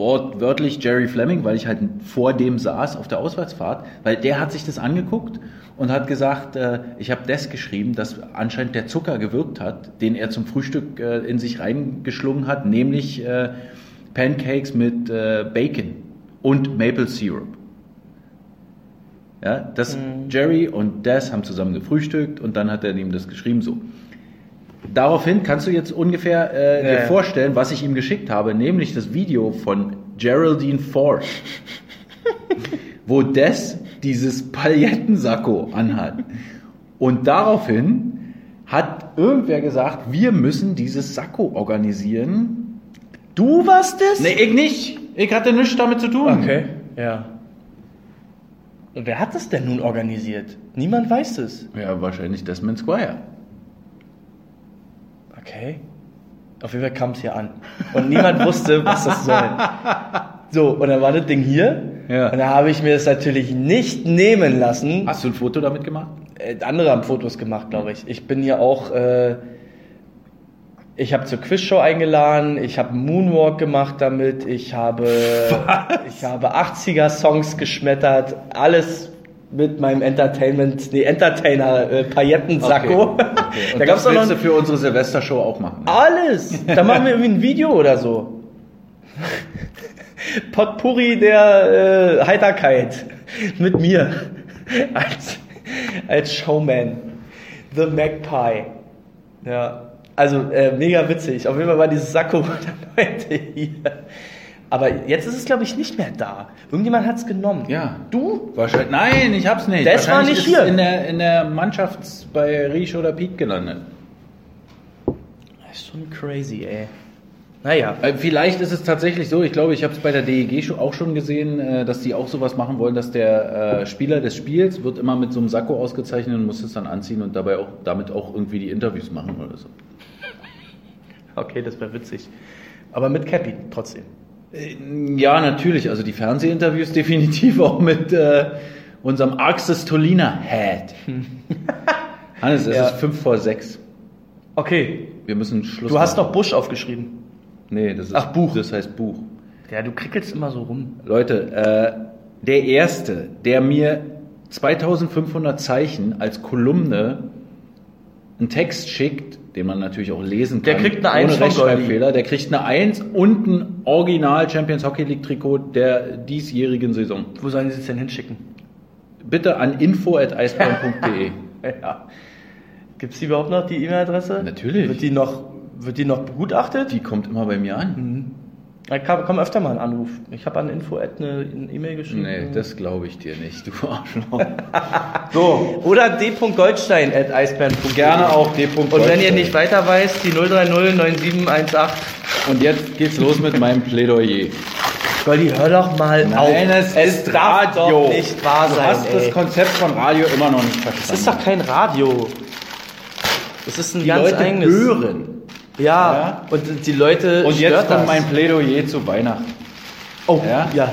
wortwörtlich Jerry Fleming, weil ich halt vor dem saß auf der Auswärtsfahrt, weil der hat sich das angeguckt und hat gesagt, äh, ich habe das geschrieben, dass anscheinend der Zucker gewirkt hat, den er zum Frühstück äh, in sich reingeschlungen hat, nämlich äh, Pancakes mit äh, Bacon und Maple Syrup. Ja, das Jerry und Des haben zusammen gefrühstückt und dann hat er ihm das geschrieben so. Daraufhin kannst du jetzt ungefähr äh, Ja, dir ja. vorstellen, was ich ihm geschickt habe, nämlich das Video von Geraldine Ford, wo Des dieses Paillettensacko anhat. Und daraufhin hat irgendwer gesagt, wir müssen dieses Sakko organisieren. Du warst es? Nee, ich nicht. Ich hatte nichts damit zu tun. Okay, ja. Wer hat das denn nun organisiert? Niemand weiß es. Ja, wahrscheinlich Desmond Squire. Okay. Auf jeden Fall kam es hier an. Und niemand wusste, was das soll. So, und dann war das Ding hier. Ja. Und da habe ich mir das natürlich nicht nehmen lassen. Hast du ein Foto damit gemacht? Äh, andere haben Fotos gemacht, glaube ich. Ich bin hier auch, äh, ich habe zur Quizshow eingeladen, ich habe Moonwalk gemacht damit, ich habe, ich habe 80er-Songs geschmettert, alles mit meinem Entertainment, nee, Entertainer, äh, Paillettensacko. Okay. okay. Da gab's das noch willst du für unsere Silvestershow auch machen. Ne? Alles! Da machen wir irgendwie ein Video oder so. Potpourri der äh, Heiterkeit. Mit mir. Als, als Showman. The Magpie. Ja. Also äh, mega witzig. Auf jeden Fall war dieses Sakko der Leute hier. Aber jetzt ist es, glaube ich, nicht mehr da. Irgendjemand hat es genommen. Ja. Du? Wahrscheinlich. Nein, ich hab's nicht. Das war nicht hier. In der, in der Mannschafts bei Riesch oder Piet gelandet. Das ist schon crazy, ey. Naja. Äh, Vielleicht ist es tatsächlich so, ich glaube, ich habe es bei der DEG auch schon gesehen, äh, dass die auch sowas machen wollen, dass der äh, Spieler des Spiels wird immer mit so einem Sakko ausgezeichnet und muss es dann anziehen und dabei auch damit auch irgendwie die Interviews machen oder so. Okay, das wäre witzig. Aber mit Cappy trotzdem. Äh, Ja, natürlich, also die Fernsehinterviews definitiv auch mit äh, unserem Arxis Tolina Head. Hannes, es Ja. ist fünf vor sechs. Okay. Wir müssen Schluss Du hast machen. noch Busch aufgeschrieben. Nee, das ist Ach, Buch. Das heißt Buch. Ja, du krickelst immer so rum. Leute, äh, der erste, der mir 2500 Zeichen als Kolumne einen Text schickt, den man natürlich auch lesen Der kann, kriegt eine Eins ohne von Rechtschreibfehler, der kriegt eine 1 und ein Original Champions Hockey League Trikot der diesjährigen Saison. Wo sollen sie es denn hinschicken? Bitte an info@eisbären.de. Ja. Gibt es die überhaupt noch, die E-Mail-Adresse? Natürlich. Wird die noch, wird die noch begutachtet? Die kommt immer bei mir an. Da kam, kam öfter mal ein Anruf. Ich habe an info eine E-Mail geschrieben. Nee, das glaube ich dir nicht, du Arschloch. So, oder d.goldstein at eisbären.de. Gerne auch d. Und wenn ihr nicht weiter weißt, die 030 9718. Und jetzt geht's los mit meinem Plädoyer. Goldi, hör doch mal auf. Nein, es, ist darf Radio. doch nicht wahr du sein, hast ey. das Konzept von Radio immer noch nicht verstanden. Das ist doch kein Radio. Das ist ein die ganz Leute eigenes. hören. Ja, Ja. und die Leute Und stört jetzt kommt das. mein Plädoyer zu Weihnachten. Oh, Ja? ja.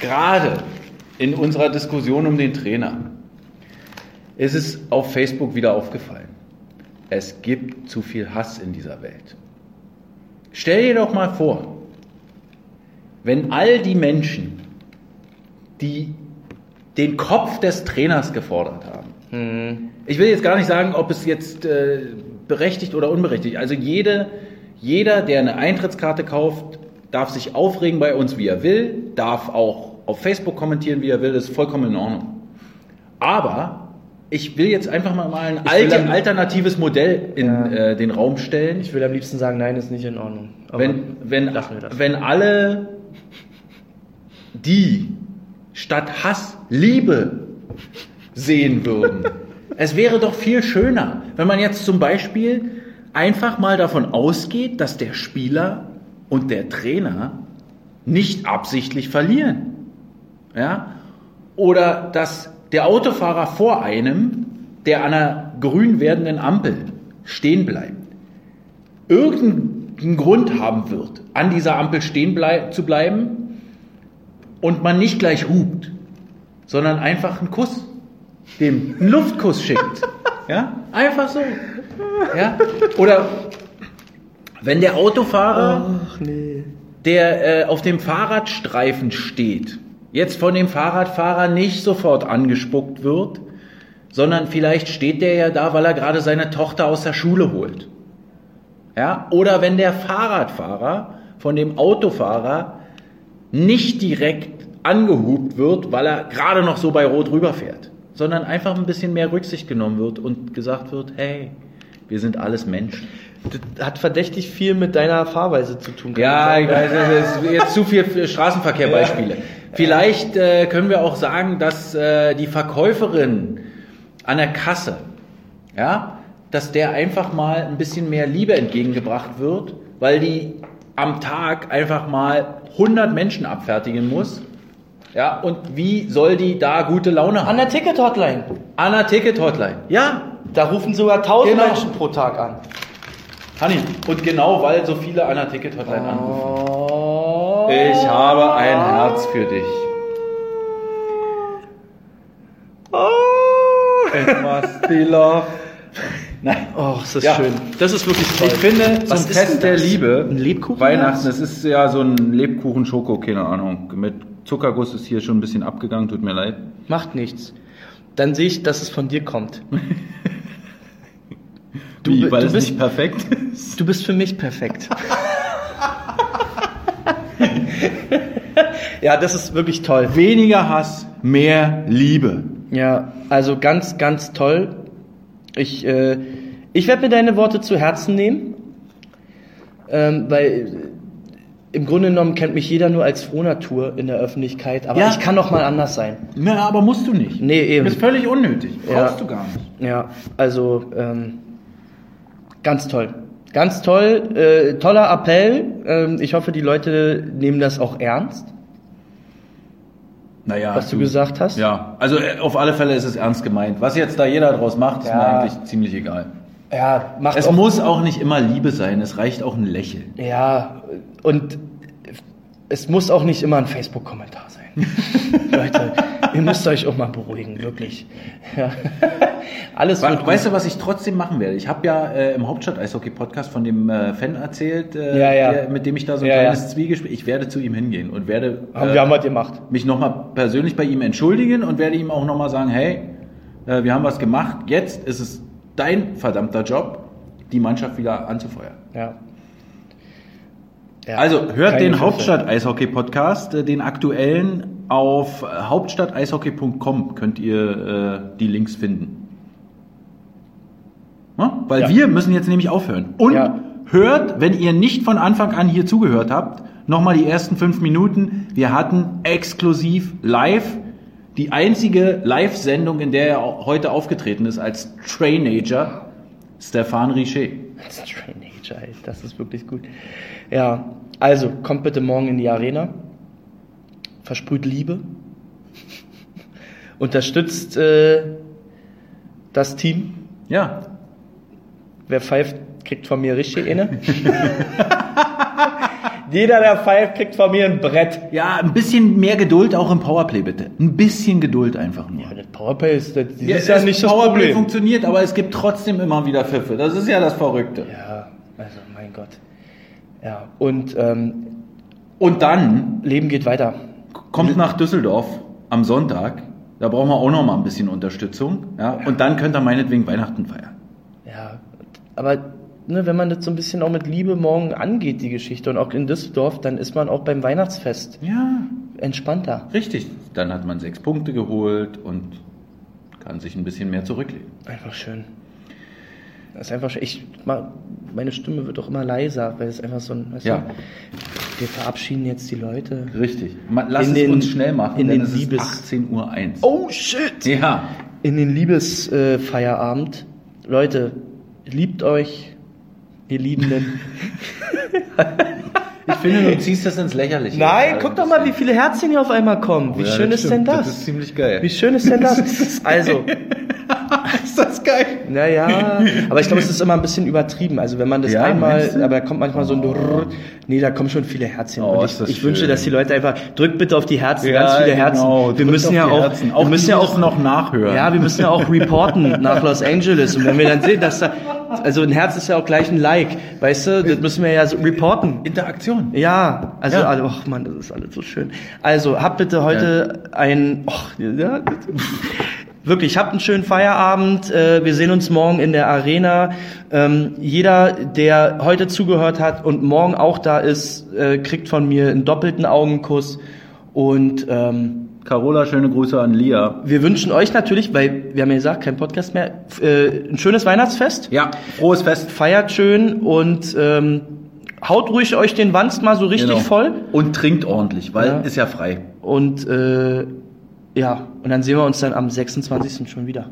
Gerade in unserer Diskussion um den Trainer ist es auf Facebook wieder aufgefallen. Es gibt zu viel Hass in dieser Welt. Stell dir doch mal vor, wenn all die Menschen, die den Kopf des Trainers gefordert haben, ich will jetzt gar nicht sagen, ob es jetzt äh, berechtigt oder unberechtigt. Also jede, jeder, der eine Eintrittskarte kauft, darf sich aufregen bei uns, wie er will, darf auch auf Facebook kommentieren, wie er will, das ist vollkommen in Ordnung. Aber ich will jetzt einfach mal ein alter, alternatives Modell in Ja. äh, den Raum stellen. Ich will am liebsten sagen, nein, ist nicht in Ordnung. Aber wenn, wenn, wenn alle die statt Hass Liebe sehen würden. Es wäre doch viel schöner, wenn man jetzt zum Beispiel einfach mal davon ausgeht, dass der Spieler und der Trainer nicht absichtlich verlieren. Ja? Oder dass der Autofahrer vor einem, der an einer grün werdenden Ampel stehen bleibt, irgendeinen Grund haben wird, an dieser Ampel stehen blei zu bleiben und man nicht gleich hupt, sondern einfach einen Kuss, dem einen Luftkuss schickt. Ja, einfach so. Ja? Oder wenn der Autofahrer, der äh, auf dem Fahrradstreifen steht, jetzt von dem Fahrradfahrer nicht sofort angespuckt wird, sondern vielleicht steht der ja da, weil er gerade seine Tochter aus der Schule holt. Ja? Oder wenn der Fahrradfahrer von dem Autofahrer nicht direkt angehupt wird, weil er gerade noch so bei Rot rüberfährt, sondern einfach ein bisschen mehr Rücksicht genommen wird und gesagt wird, hey, wir sind alles Menschen. Das hat verdächtig viel mit deiner Fahrweise zu tun. Ja, ich weiß, das ist jetzt zu viel Straßenverkehrbeispiele. Vielleicht äh, können wir auch sagen, dass äh, die Verkäuferin an der Kasse, ja, dass der einfach mal ein bisschen mehr Liebe entgegengebracht wird, weil die am Tag einfach mal 100 Menschen abfertigen muss Ja, und wie soll die da gute Laune An haben? der Ticket-Hotline. An der Ticket-Hotline. Ja, Da rufen sogar 1000 Genau. Menschen pro Tag an. Hanni. Und genau weil so viele an der Ticket-Hotline anrufen. Oh. Ich habe ein Herz für dich. Etwas die Love. Nein. Oh, ist das Ja. schön. Das ist wirklich toll. Ich finde, zum Was ist Fest der? Liebe, Ein Lebkuchen? Weihnachten, das ist ja so ein Lebkuchen-Schoko, keine Ahnung. Mit Zuckerguss ist hier schon ein bisschen abgegangen, tut mir leid. Macht nichts. Dann sehe ich, dass es von dir kommt. Du Wie, weil du es bist- nicht perfekt ist? Du bist für mich perfekt. ja, das ist wirklich toll. Weniger Hass, mehr Liebe. Ja, also ganz, ganz toll. Ich, äh, ich werde mir deine Worte zu Herzen nehmen, ähm, weil im Grunde genommen kennt mich jeder nur als Frohnatur in der Öffentlichkeit, aber Ja. ich kann doch mal anders sein. Na, aber musst du nicht. Nee, eben. Das ist völlig unnötig. Ja. Brauchst du gar nicht. Ja, also ähm, ganz toll. Ganz toll, äh, toller Appell. Ähm, ich hoffe, die Leute nehmen das auch ernst, Naja, was du gesagt hast. Ja, also äh, auf alle Fälle ist es ernst gemeint. Was jetzt da jeder draus macht, ist Ja. mir eigentlich ziemlich egal. Ja, macht Es auch, muss auch nicht immer Liebe sein, es reicht auch ein Lächeln. Ja, und es muss auch nicht immer ein Facebook-Kommentar sein. Leute, ihr müsst euch auch mal beruhigen, wirklich. Ja. Alles We weißt du, was ich trotzdem machen werde? Ich habe ja äh, im Hauptstadt-Eishockey-Podcast von dem äh, Fan erzählt, äh, Ja, ja. Der, mit dem ich da so ein kleines ja. Zwiegespräch. Ich werde zu ihm hingehen und werde haben äh, wir haben was gemacht. mich nochmal persönlich bei ihm entschuldigen und werde ihm auch nochmal sagen, hey, äh, wir haben was gemacht, jetzt ist es dein verdammter Job, die Mannschaft wieder anzufeuern. Ja. Ja, Also hört den. Hauptstadt-Eishockey-Podcast, äh, den aktuellen, auf hauptstadteishockey.com könnt ihr äh, die Links finden. Ja? Weil Ja. wir müssen jetzt nämlich aufhören. Und Ja. hört, wenn ihr nicht von Anfang an hier zugehört habt, nochmal die ersten fünf Minuten. Wir hatten exklusiv live die einzige Live-Sendung, in der er heute aufgetreten ist als Trainager, Stefan Richer. Das ist ein Trainager, ey. das ist wirklich gut. Ja, also kommt bitte morgen in die Arena. Versprüht Liebe. Unterstützt äh, das Team. Ja, Wer pfeift, kriegt von mir richtig eine. Jeder, der pfeift, kriegt von mir ein Brett. Ja, ein bisschen mehr Geduld auch im Powerplay bitte. Ein bisschen Geduld einfach nur. Ja, das Powerplay ist, das Ja, ist ja es- nicht das Powerplay Problem. funktioniert, aber es gibt trotzdem immer wieder Pfiffe. Das ist ja das Verrückte. Ja, also mein Gott. Ja, und ähm, Und dann Leben geht weiter. kommt nach Düsseldorf am Sonntag. Da brauchen wir auch noch mal ein bisschen Unterstützung. Ja? Und dann könnt ihr meinetwegen Weihnachten feiern. Ja, aber ne, wenn man das so ein bisschen auch mit Liebe morgen angeht, die Geschichte, und auch in Düsseldorf, dann ist man auch beim Weihnachtsfest Ja, entspannter. richtig. Dann hat man sechs Punkte geholt und kann sich ein bisschen mehr zurücklegen. Einfach schön. Das ist einfach schön. Ich, meine Stimme wird auch immer leiser, weil es einfach so ein, Ja. du, wir verabschieden jetzt die Leute. Richtig. Lass In es den- uns schnell machen, in denn den es ist Liebes- 18.01 Uhr. Oh shit! Ja, In den Liebesfeierabend. Äh. Leute, liebt euch, ihr Liebenden. ich finde, du ziehst das ins Lächerliche. Nein, guck doch mal, wie viele Herzchen hier auf einmal kommen. Wie Ja, schön ist denn das? Das ist ziemlich geil. Wie schön ist denn das? Also, ist das geil? naja, aber ich glaube, es ist immer ein bisschen übertrieben. Also wenn man das Ja, einmal, aber da kommt manchmal so ein Drrrr. Nee, da kommen schon viele Herzchen. Oh, ich, ich wünsche, dass die Leute einfach, drückt bitte auf die Herzen, Ja, ganz viele genau. Herzen. Wir Drückt müssen ja die auch, Herzen. wir Auch müssen ja auch noch nachhören. Ja, wir müssen ja auch reporten nach Los Angeles. Und wenn wir dann sehen, dass da, also ein Herz ist ja auch gleich ein Like, weißt du, das müssen wir ja so reporten. Interaktion. Ja, also, Ja. alle- ach man, das ist alles so schön. Also, habt bitte heute ein, och, ja, wirklich, habt einen schönen Feierabend. Äh, Wir sehen uns morgen in der Arena. Ähm, Jeder, der heute zugehört hat und morgen auch da ist, äh, kriegt von mir einen doppelten Augenkuss. Und ähm, Carola, schöne Grüße an Lia. wir wünschen euch natürlich, weil wir haben ja gesagt, kein Podcast mehr, äh, ein schönes Weihnachtsfest. Ja, frohes Fest. Feiert schön und ähm, haut ruhig euch den Wanst mal so richtig Genau. voll. Und trinkt ordentlich, weil Ja. ist ja frei. Und äh, ja, und dann sehen wir uns dann am 26. schon wieder.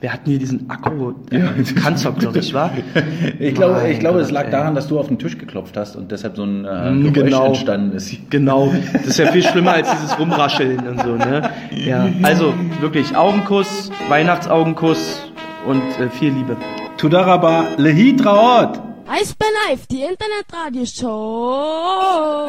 wer hat denn hier diesen Akku? Ja. Kanzler, glaube ich, war. Ich glaube, ich glaube, es lag ey. daran, dass du auf den Tisch geklopft hast und deshalb so ein äh, Mm, Geräusch genau. entstanden ist. Genau, das ist ja viel schlimmer als dieses Rumrascheln und so, ne? Ja, also wirklich Augenkuss, Weihnachtsaugenkuss und äh, viel Liebe. Tudaraba Lehitraot! Eisbär Live, die Internetradioshow.